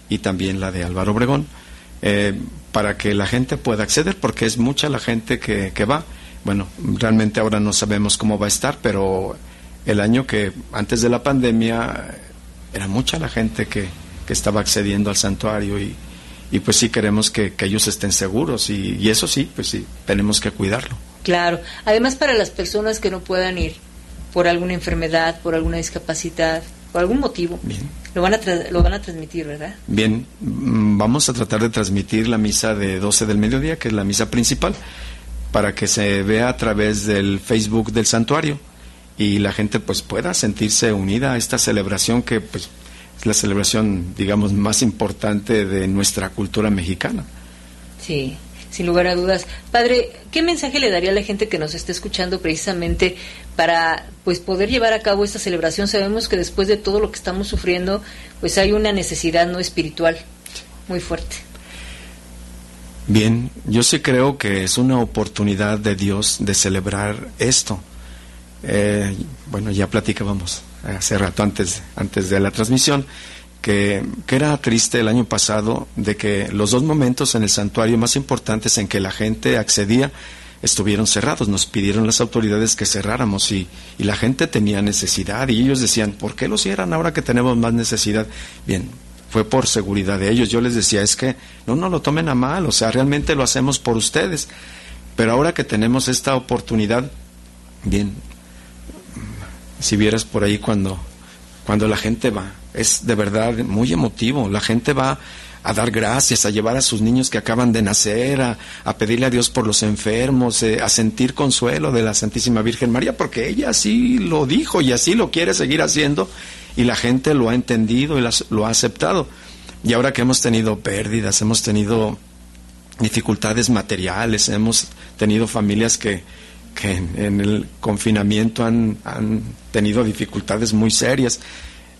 y también la de Álvaro Obregón, eh, para que la gente pueda acceder, porque es mucha la gente que, que va. Bueno, realmente ahora no sabemos cómo va a estar, pero el año que antes de la pandemia era mucha la gente que, que estaba accediendo al santuario y, y pues sí queremos que, que ellos estén seguros y, y, eso sí, pues sí, tenemos que cuidarlo. Claro, además para las personas que no puedan ir por alguna enfermedad, por alguna discapacidad, por algún motivo. Lo van, a lo van a transmitir, ¿verdad? Bien, mm, vamos a tratar de transmitir la misa de 12 del mediodía, que es la misa principal, para que se vea a través del Facebook del santuario y la gente pues pueda sentirse unida a esta celebración que pues es la celebración, digamos, más importante de nuestra cultura mexicana. Sí sin lugar a dudas. Padre, ¿qué mensaje le daría a la gente que nos está escuchando precisamente para pues poder llevar a cabo esta celebración? Sabemos que después de todo lo que estamos sufriendo, pues hay una necesidad no espiritual. muy fuerte. Bien, yo sí creo que es una oportunidad de Dios de celebrar esto. Eh, bueno, ya platicábamos hace rato antes, antes de la transmisión que, que, era triste el año pasado de que los dos momentos en el santuario más importantes en que la gente accedía estuvieron cerrados. Nos pidieron las autoridades que cerráramos y, y la gente tenía necesidad y ellos decían, ¿por qué lo cierran ahora que tenemos más necesidad? Bien, fue por seguridad de ellos. Yo les decía, es que no no lo tomen a mal, o sea, realmente lo hacemos por ustedes. Pero ahora que tenemos esta oportunidad, bien, si vieras por ahí cuando, cuando la gente va, es de verdad muy emotivo, la gente va a dar gracias, a llevar a sus niños que acaban de nacer, a, pedirle a Dios por los enfermos, eh, a sentir consuelo de la Santísima Virgen María, porque ella así lo dijo y así lo quiere seguir haciendo y la gente lo ha entendido y las, lo ha aceptado. Y ahora que hemos tenido pérdidas, hemos tenido dificultades materiales, hemos tenido familias que, que en, en, el confinamiento han, han tenido dificultades muy serias.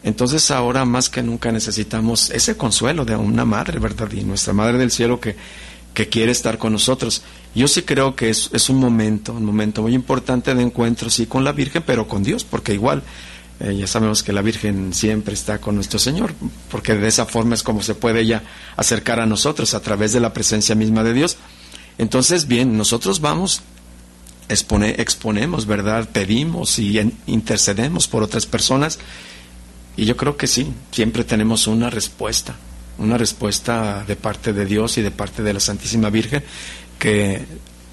Entonces ahora más que nunca necesitamos ese consuelo de una madre, ¿verdad? Y nuestra Madre del Cielo que, que quiere estar con nosotros. Yo sí creo que es, un momento, un momento muy importante de encuentro, sí, con la Virgen, pero con Dios, porque igual eh, ya sabemos que la Virgen siempre está con nuestro Señor, porque de esa forma es como se puede ella acercar a nosotros a través de la presencia misma de Dios. Entonces, bien, nosotros vamos, expone, exponemos, ¿verdad? Pedimos y intercedemos por otras personas y yo creo que sí, siempre tenemos una respuesta, una respuesta de parte de Dios y de parte de la Santísima Virgen que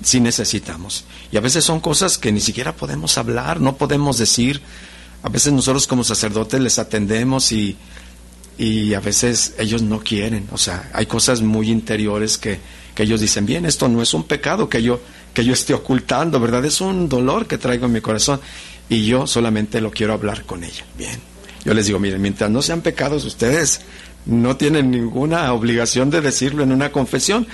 sí necesitamos. Y a veces son cosas que ni siquiera podemos hablar, no podemos decir. A veces nosotros como sacerdotes les atendemos y, y a veces ellos no quieren. O sea, hay cosas muy interiores que, que ellos dicen, bien, esto no es un pecado que yo, que yo esté ocultando, ¿verdad? Es un dolor que traigo en mi corazón y yo solamente lo quiero hablar con ella. Bien, yo les digo, miren, mientras no sean pecados, ustedes no tienen ninguna obligación de decirlo en una confesión,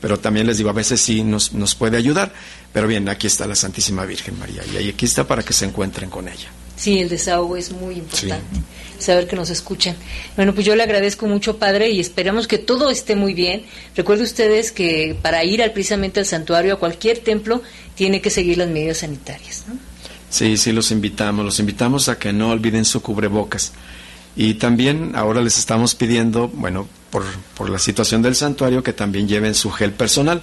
pero también les digo, a veces sí nos, nos puede ayudar. Pero bien, aquí está la Santísima Virgen María y aquí está para que se encuentren con ella. Sí, el desahogo es muy importante, sí. saber que nos escuchan. Bueno, pues yo le agradezco mucho, Padre, y esperamos que todo esté muy bien. Recuerde ustedes que para ir al, precisamente al santuario, a cualquier templo, tiene que seguir las medidas sanitarias, ¿no? Sí, sí, los invitamos, los invitamos a que no olviden su cubrebocas. Y también ahora les estamos pidiendo, bueno, por, por la situación del santuario, que también lleven su gel personal.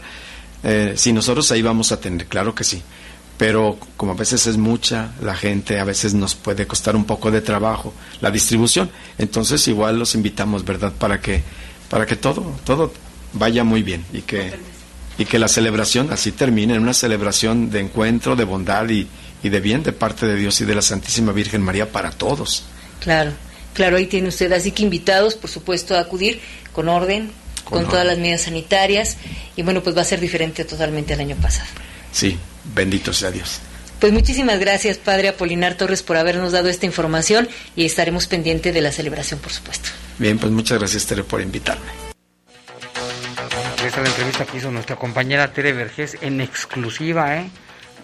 Eh, si nosotros ahí vamos a tener, claro que sí. Pero como a veces es mucha la gente, a veces nos puede costar un poco de trabajo la distribución. Entonces igual los invitamos, ¿verdad? Para que, para que todo, todo vaya muy bien y que, y que la celebración así termine en una celebración de encuentro, de bondad y, y de bien de parte de Dios y de la Santísima Virgen María para todos. Claro, claro, ahí tiene usted. Así que invitados, por supuesto, a acudir con orden, con, con orden. todas las medidas sanitarias. Y bueno, pues va a ser diferente totalmente al año pasado. Sí, bendito sea Dios. Pues muchísimas gracias, Padre Apolinar Torres, por habernos dado esta información y estaremos pendientes de la celebración, por supuesto. Bien, pues muchas gracias, Tere, por invitarme. Esta es la entrevista que hizo nuestra compañera Tere Vergés en exclusiva, ¿eh?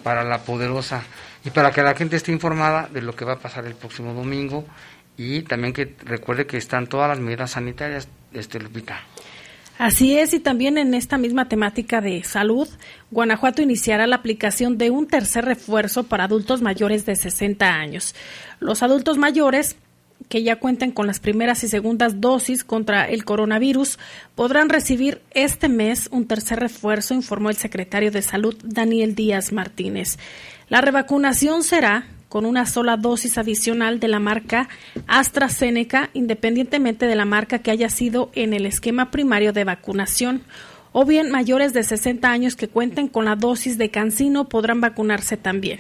Para la poderosa y para que la gente esté informada de lo que va a pasar el próximo domingo y también que recuerde que están todas las medidas sanitarias, este Lupita. Así es, y también en esta misma temática de salud, Guanajuato iniciará la aplicación de un tercer refuerzo para adultos mayores de 60 años. Los adultos mayores que ya cuenten con las primeras y segundas dosis contra el coronavirus podrán recibir este mes un tercer refuerzo, informó el secretario de Salud Daniel Díaz Martínez. La revacunación será con una sola dosis adicional de la marca AstraZeneca, independientemente de la marca que haya sido en el esquema primario de vacunación, o bien mayores de 60 años que cuenten con la dosis de Cancino podrán vacunarse también.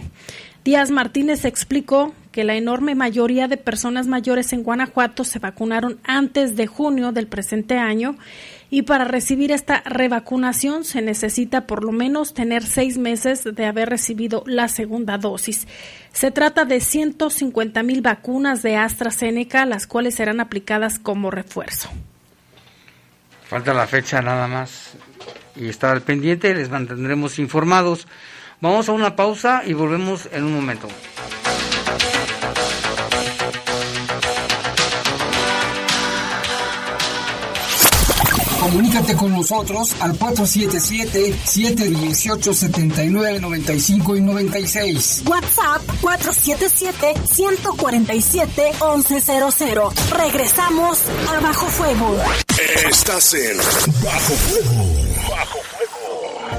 Díaz Martínez explicó que la enorme mayoría de personas mayores en Guanajuato se vacunaron antes de junio del presente año y para recibir esta revacunación se necesita por lo menos tener seis meses de haber recibido la segunda dosis. Se trata de 150 mil vacunas de AstraZeneca, las cuales serán aplicadas como refuerzo. Falta la fecha nada más y estar al pendiente, les mantendremos informados. Vamos a una pausa y volvemos en un momento. Comunícate con nosotros al 477-718-7995 y 96. WhatsApp 477-147-1100. Regresamos a Bajo Fuego. Estás en Bajo Fuego. Bajo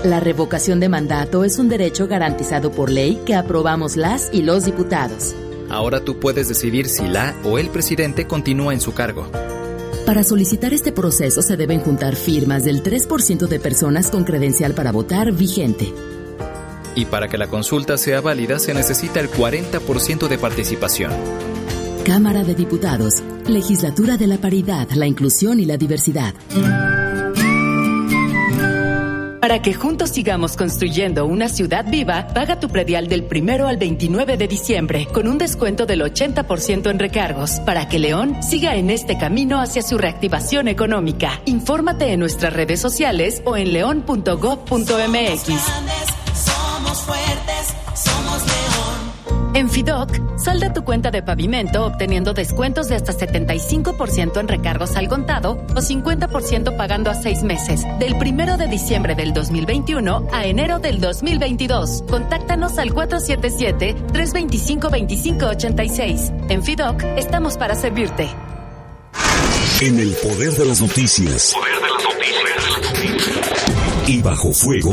La revocación de mandato es un derecho garantizado por ley que aprobamos las y los diputados. Ahora tú puedes decidir si la o el presidente continúa en su cargo. Para solicitar este proceso se deben juntar firmas del 3% de personas con credencial para votar vigente. Y para que la consulta sea válida se necesita el 40% de participación. Cámara de Diputados, Legislatura de la Paridad, la Inclusión y la Diversidad. Para que juntos sigamos construyendo una ciudad viva, paga tu predial del primero al 29 de diciembre con un descuento del 80% en recargos para que León siga en este camino hacia su reactivación económica. Infórmate en nuestras redes sociales o en león.gov.mx. Somos fuertes. En Fidoc, salda tu cuenta de pavimento obteniendo descuentos de hasta 75% en recargos al contado o 50% pagando a seis meses, del primero de diciembre del 2021 a enero del 2022. Contáctanos al 477-325-2586. En Fidoc, estamos para servirte. En el poder de las noticias. Poder de las noticias. Y bajo fuego.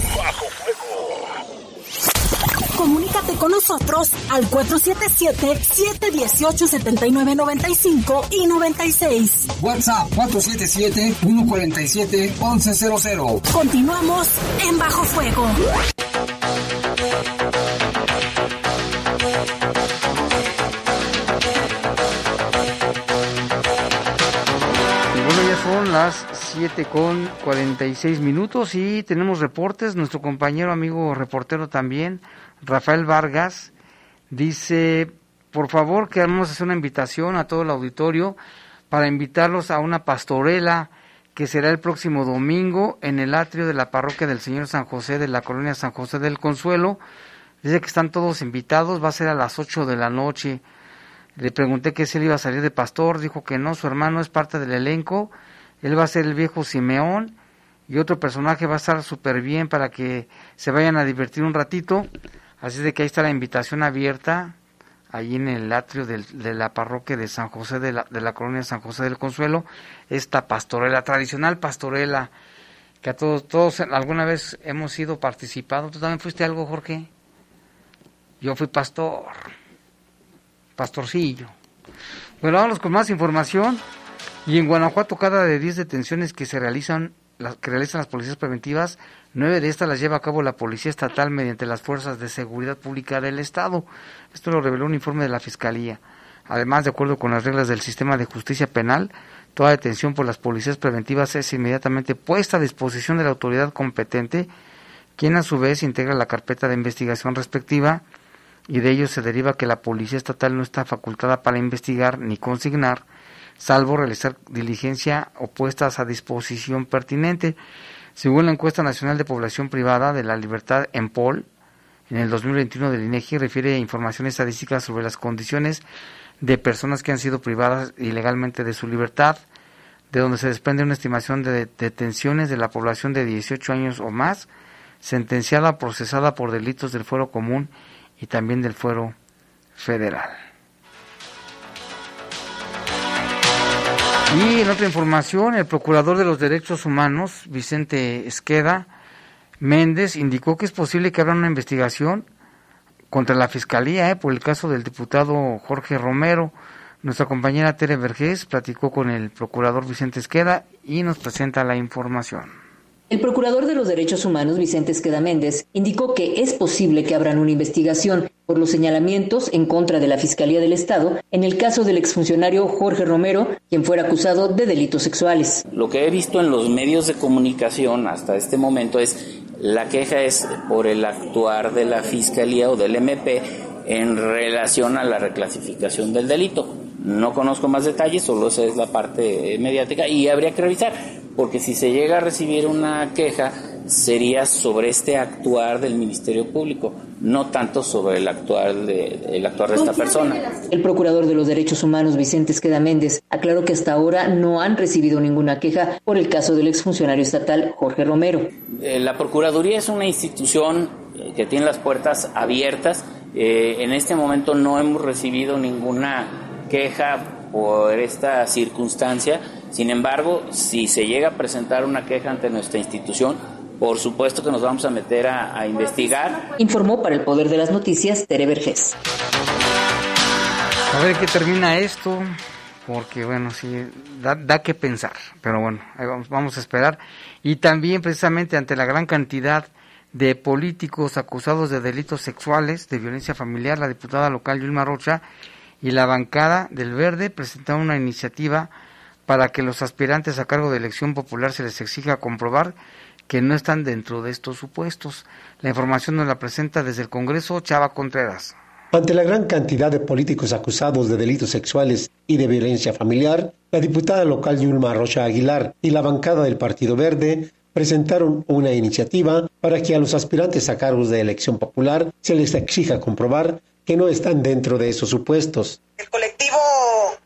Comunícate con nosotros al 477-718-7995 y 96. WhatsApp 477-147-1100. Continuamos en Bajo Fuego. Y bueno, ya son las 7 con 46 minutos y tenemos reportes. Nuestro compañero, amigo reportero también, Rafael Vargas, dice, por favor, queremos hacer una invitación a todo el auditorio para invitarlos a una pastorela que será el próximo domingo en el atrio de la parroquia del Señor San José de la colonia San José del Consuelo. Dice que están todos invitados, va a ser a las 8 de la noche. Le pregunté que si él iba a salir de pastor, dijo que no, su hermano es parte del elenco, él va a ser el viejo Simeón y otro personaje va a estar súper bien para que se vayan a divertir un ratito. Así de que ahí está la invitación abierta, allí en el atrio de la parroquia de San José de la, colonia San José del Consuelo, esta pastorela, tradicional pastorela, que a todos, todos alguna vez hemos sido participados. ¿Tú también fuiste algo, Jorge? Yo fui pastor, pastorcillo. Bueno, vamos con más información. Y en Guanajuato, cada de 10 detenciones que se realizan, las, que realizan las policías preventivas, nueve de estas las lleva a cabo la Policía Estatal mediante las fuerzas de seguridad pública del Estado. Esto lo reveló un informe de la Fiscalía. Además, de acuerdo con las reglas del sistema de justicia penal, toda detención por las policías preventivas es inmediatamente puesta a disposición de la autoridad competente, quien a su vez integra la carpeta de investigación respectiva y de ello se deriva que la Policía Estatal no está facultada para investigar ni consignar, salvo realizar diligencia o puestas a disposición pertinente. Según la encuesta nacional de población privada de la libertad en POL, en el 2021 del INEGI refiere información estadística sobre las condiciones de personas que han sido privadas ilegalmente de su libertad, de donde se desprende una estimación de detenciones de la población de 18 años o más, sentenciada procesada por delitos del fuero común y también del fuero federal. Y en otra información, el procurador de los derechos humanos, Vicente Esqueda Méndez, indicó que es posible que abra una investigación contra la Fiscalía eh, por el caso del diputado Jorge Romero. Nuestra compañera Tere Vergés platicó con el procurador Vicente Esqueda y nos presenta la información. El procurador de los derechos humanos, Vicente Esqueda Méndez, indicó que es posible que abran una investigación por los señalamientos en contra de la Fiscalía del Estado en el caso del exfuncionario Jorge Romero, quien fuera acusado de delitos sexuales. Lo que he visto en los medios de comunicación hasta este momento es la queja es por el actuar de la Fiscalía o del MP en relación a la reclasificación del delito. No conozco más detalles, solo esa es la parte mediática y habría que revisar, porque si se llega a recibir una queja sería sobre este actuar del Ministerio Público, no tanto sobre el actuar de, el actuar de esta persona. El procurador de los derechos humanos, Vicente Esqueda Méndez, aclaró que hasta ahora no han recibido ninguna queja por el caso del exfuncionario estatal Jorge Romero. Eh, la Procuraduría es una institución eh, que tiene las puertas abiertas. Eh, en este momento no hemos recibido ninguna queja por esta circunstancia. Sin embargo, si se llega a presentar una queja ante nuestra institución, por supuesto que nos vamos a meter a, a investigar. Informó para el Poder de las Noticias Tere Vergés. A ver qué termina esto, porque bueno, sí, da, da que pensar, pero bueno, ahí vamos, vamos a esperar. Y también precisamente ante la gran cantidad de políticos acusados de delitos sexuales, de violencia familiar, la diputada local Yulma Rocha y la bancada del Verde presentaron una iniciativa para que los aspirantes a cargo de elección popular se les exija comprobar que no están dentro de estos supuestos. La información nos la presenta desde el Congreso Chava Contreras. Ante la gran cantidad de políticos acusados de delitos sexuales y de violencia familiar, la diputada local Yulma Rocha Aguilar y la bancada del Partido Verde presentaron una iniciativa para que a los aspirantes a cargos de elección popular se les exija comprobar que no están dentro de esos supuestos. El colectivo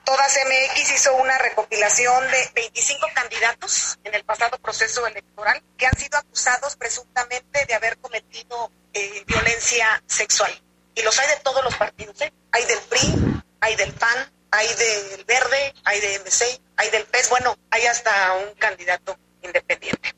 Todas MX hizo una recopilación de 25 candidatos en el pasado proceso electoral que han sido acusados presuntamente de haber cometido eh, violencia sexual. Y los hay de todos los partidos. ¿eh? Hay del PRI, hay del PAN, hay del Verde, hay de MC, hay del PES. Bueno, hay hasta un candidato independiente.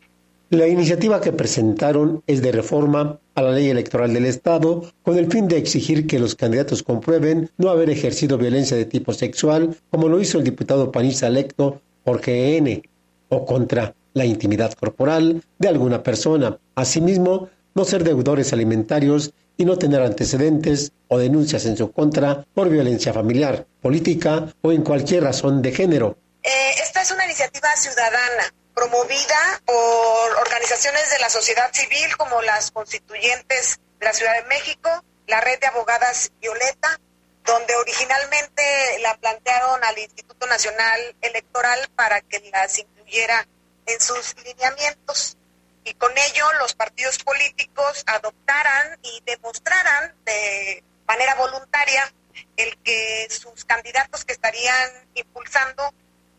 La iniciativa que presentaron es de reforma a la ley electoral del Estado con el fin de exigir que los candidatos comprueben no haber ejercido violencia de tipo sexual, como lo hizo el diputado panista electo Jorge N., o contra la intimidad corporal de alguna persona. Asimismo, no ser deudores alimentarios y no tener antecedentes o denuncias en su contra por violencia familiar, política o en cualquier razón de género. Eh, esta es una iniciativa ciudadana promovida por organizaciones de la sociedad civil como las constituyentes de la Ciudad de México, la red de abogadas Violeta, donde originalmente la plantearon al Instituto Nacional Electoral para que las incluyera en sus lineamientos. Y con ello los partidos políticos adoptaran y demostraran de manera voluntaria el que sus candidatos que estarían impulsando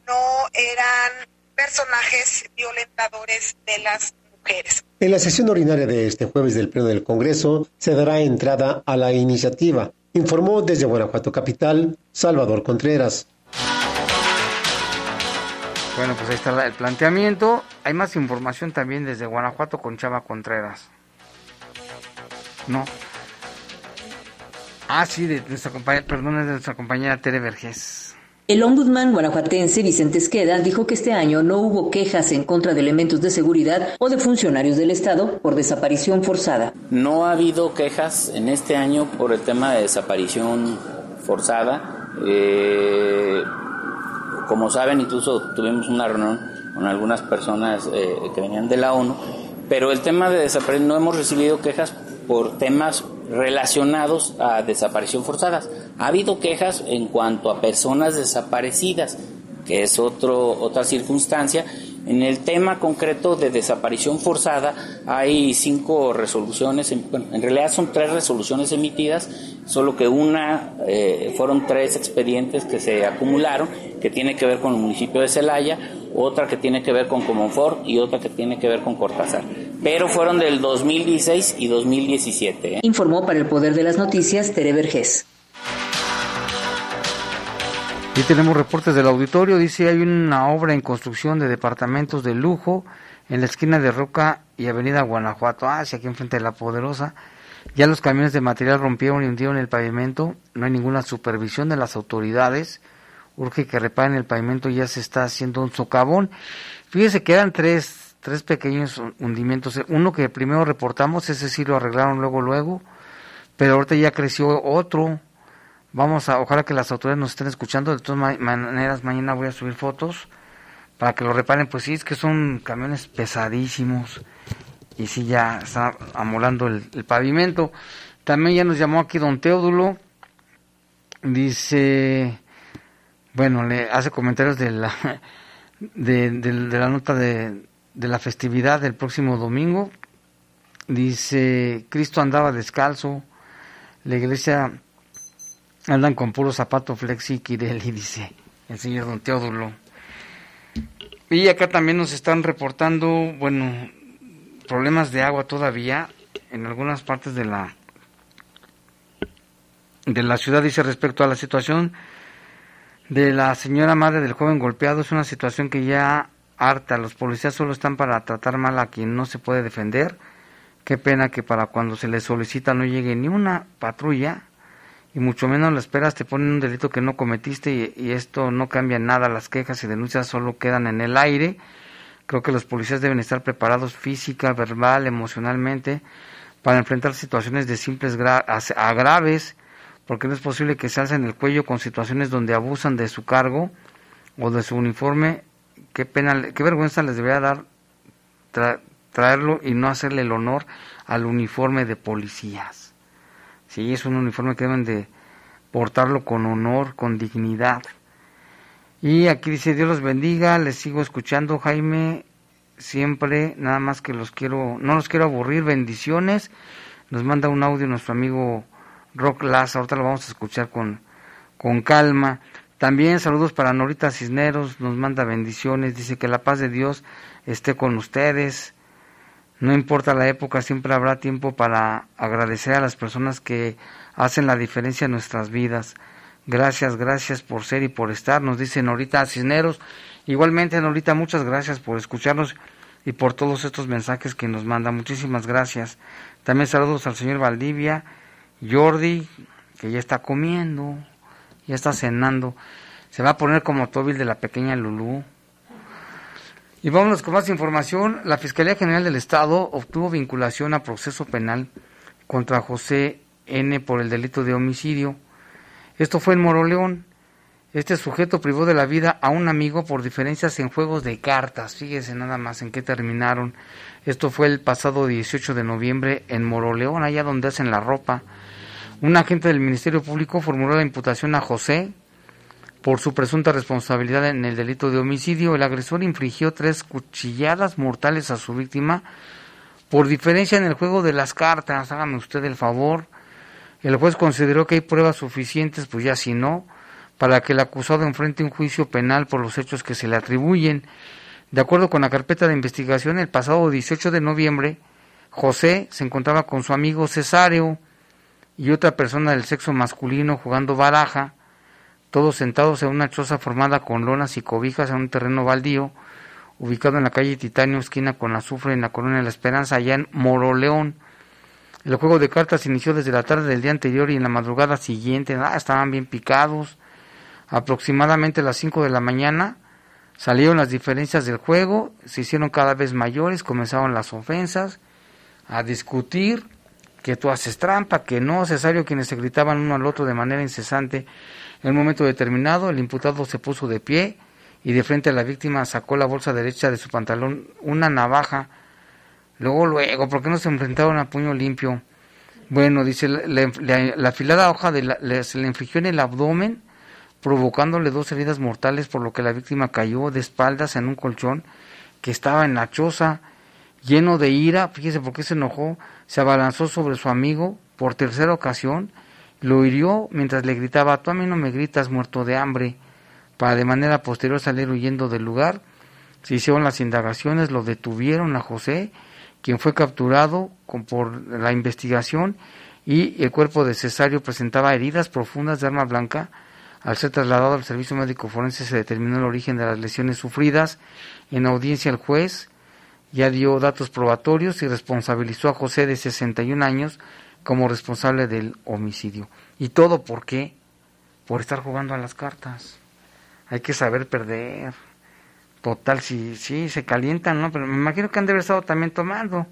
no eran personajes violentadores de las mujeres. En la sesión ordinaria de este jueves del Pleno del Congreso se dará entrada a la iniciativa, informó desde Guanajuato Capital Salvador Contreras. Bueno, pues ahí está el planteamiento. Hay más información también desde Guanajuato con Chava Contreras. No. Ah, sí, de nuestra compañera, perdón, es de nuestra compañera Tere Vergés. El ombudsman guanajuatense Vicente Esqueda dijo que este año no hubo quejas en contra de elementos de seguridad o de funcionarios del Estado por desaparición forzada. No ha habido quejas en este año por el tema de desaparición forzada. Eh, como saben, incluso tuvimos una reunión con algunas personas eh, que venían de la ONU, pero el tema de desaparición no hemos recibido quejas por temas relacionados a desaparición forzadas. Ha habido quejas en cuanto a personas desaparecidas, que es otro, otra circunstancia. En el tema concreto de desaparición forzada hay cinco resoluciones, en, bueno, en realidad son tres resoluciones emitidas, solo que una eh, fueron tres expedientes que se acumularon, que tiene que ver con el municipio de Celaya, otra que tiene que ver con Comonfort y otra que tiene que ver con Cortázar. Pero fueron del 2016 y 2017. ¿eh? Informó para el Poder de las Noticias Tere Vergés. Y tenemos reportes del auditorio. Dice hay una obra en construcción de departamentos de lujo en la esquina de Roca y Avenida Guanajuato, hacia aquí enfrente de la Poderosa. Ya los camiones de material rompieron y hundieron el pavimento. No hay ninguna supervisión de las autoridades. Urge que reparen el pavimento. Ya se está haciendo un socavón. Fíjese que eran tres, tres pequeños hundimientos. Uno que primero reportamos, ese sí lo arreglaron luego, luego. Pero ahorita ya creció otro. Vamos a, ojalá que las autoridades nos estén escuchando. De todas maneras, mañana voy a subir fotos para que lo reparen. Pues sí, es que son camiones pesadísimos y sí ya está amolando el, pavimento. También ya nos llamó aquí don Teodulo. Dice, bueno, le hace comentarios de la, de la nota de, de la festividad del próximo domingo. Dice, Cristo andaba descalzo, la iglesia andan con puro zapato flexi Kirelli, dice el señor Don Teodulo. Y acá también nos están reportando, bueno, problemas de agua todavía en algunas partes de la de la ciudad dice respecto a la situación de la señora madre del joven golpeado. Es una situación que ya harta. Los policías solo están para tratar mal a quien no se puede defender. Qué pena que para cuando se les solicita no llegue ni una patrulla y mucho menos la esperas te ponen un delito que no cometiste y, esto no cambia nada las quejas y denuncias solo quedan en el aire Creo que los policías deben estar preparados física, verbal, emocionalmente para enfrentar situaciones de simples a graves, porque no es posible que se alcen el cuello con situaciones donde abusan de su cargo o de su uniforme. Qué pena, qué vergüenza les debería dar traerlo y no hacerle el honor al uniforme de policías. Sí, es un uniforme que deben de portarlo con honor, con dignidad. Y aquí dice, Dios los bendiga, les sigo escuchando, Jaime, siempre, nada más que los quiero, no los quiero aburrir, bendiciones. Nos manda un audio nuestro amigo Rock Laza, ahorita lo vamos a escuchar con, con calma. También saludos para Norita Cisneros, nos manda bendiciones, dice que la paz de Dios esté con ustedes. No importa la época, siempre habrá tiempo para agradecer a las personas que hacen la diferencia en nuestras vidas. Gracias, gracias por ser y por estar, nos dice Norita Cisneros. Igualmente, Norita, muchas gracias por escucharnos y por todos estos mensajes que nos manda. Muchísimas gracias. También saludos al señor Valdivia, Jordi, que ya está comiendo, ya está cenando. Se va a poner como tóbil de la pequeña Lulú. Y vámonos con más información. La Fiscalía General del Estado obtuvo vinculación a proceso penal contra José N. por el delito de homicidio. Esto fue en Moroleón. Este sujeto privó de la vida a un amigo por diferencias en juegos de cartas. Fíjese nada más en qué terminaron. Esto fue el pasado 18 de noviembre en Moroleón, allá donde hacen la ropa. Un agente del Ministerio Público formuló la imputación a José por su presunta responsabilidad en el delito de homicidio. El agresor infligió tres cuchilladas mortales a su víctima por diferencia en el juego de las cartas. Hágame usted el favor. El juez consideró que hay pruebas suficientes, pues ya si no, para que el acusado enfrente un juicio penal por los hechos que se le atribuyen. De acuerdo con la carpeta de investigación, el pasado 18 de noviembre, José se encontraba con su amigo Cesáreo y otra persona del sexo masculino jugando baraja, todos sentados en una choza formada con lonas y cobijas en un terreno baldío, ubicado en la calle Titanio, esquina con azufre en la colonia de la Esperanza, allá en Moroleón. El juego de cartas inició desde la tarde del día anterior y en la madrugada siguiente ah, estaban bien picados. Aproximadamente a las 5 de la mañana salieron las diferencias del juego, se hicieron cada vez mayores, comenzaron las ofensas, a discutir que tú haces trampa, que no, Cesario, quienes se gritaban uno al otro de manera incesante. En un momento determinado, el imputado se puso de pie y de frente a la víctima sacó la bolsa derecha de su pantalón una navaja. Luego, luego, ¿por qué no se enfrentaron a puño limpio? Bueno, dice, la, afilada hoja de se le infligió en el abdomen, provocándole dos heridas mortales, por lo que la víctima cayó de espaldas en un colchón que estaba en la choza, lleno de ira, fíjese por qué se enojó, se abalanzó sobre su amigo por tercera ocasión, lo hirió mientras le gritaba, tú a mí no me gritas muerto de hambre, para de manera posterior salir huyendo del lugar. Se hicieron las indagaciones, lo detuvieron a José, quien fue capturado por la investigación y el cuerpo de Cesario presentaba heridas profundas de arma blanca. Al ser trasladado al servicio médico forense se determinó el origen de las lesiones sufridas. En audiencia el juez ya dio datos probatorios y responsabilizó a José de 61 años como responsable del homicidio. ¿Y todo por qué? Por estar jugando a las cartas. Hay que saber perder. Total, sí, sí, se calientan, ¿no? Pero me imagino que han de haber estado también tomando.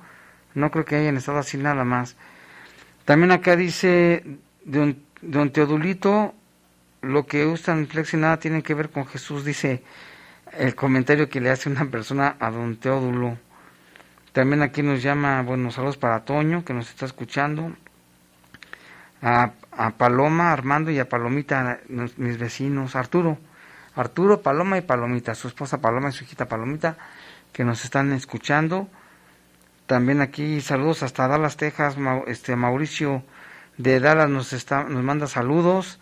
No creo que hayan estado así nada más. También acá dice don, don Teodulito, lo que usan Flexi nada tiene que ver con Jesús, dice el comentario que le hace una persona a don Teodulo. También aquí nos llama, bueno, saludos para Toño, que nos está escuchando. A, a Paloma, Armando y a Palomita, mis vecinos. Arturo, Arturo, Paloma y Palomita, su esposa Paloma y su hijita Palomita, que nos están escuchando. También aquí saludos hasta Dallas, Texas, este Mauricio de Dallas nos está, nos manda saludos.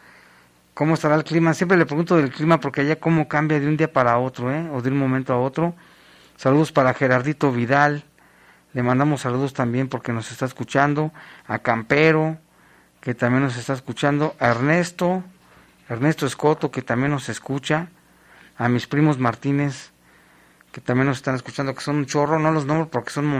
¿Cómo estará el clima? Siempre le pregunto del clima porque allá cómo cambia de un día para otro, ¿eh? o de un momento a otro. Saludos para Gerardito Vidal. Le mandamos saludos también porque nos está escuchando. A Campero, que también nos está escuchando. A Ernesto, Ernesto Escoto, que también nos escucha. A mis primos Martínez, que también nos están escuchando, que son un chorro. No los nombro porque son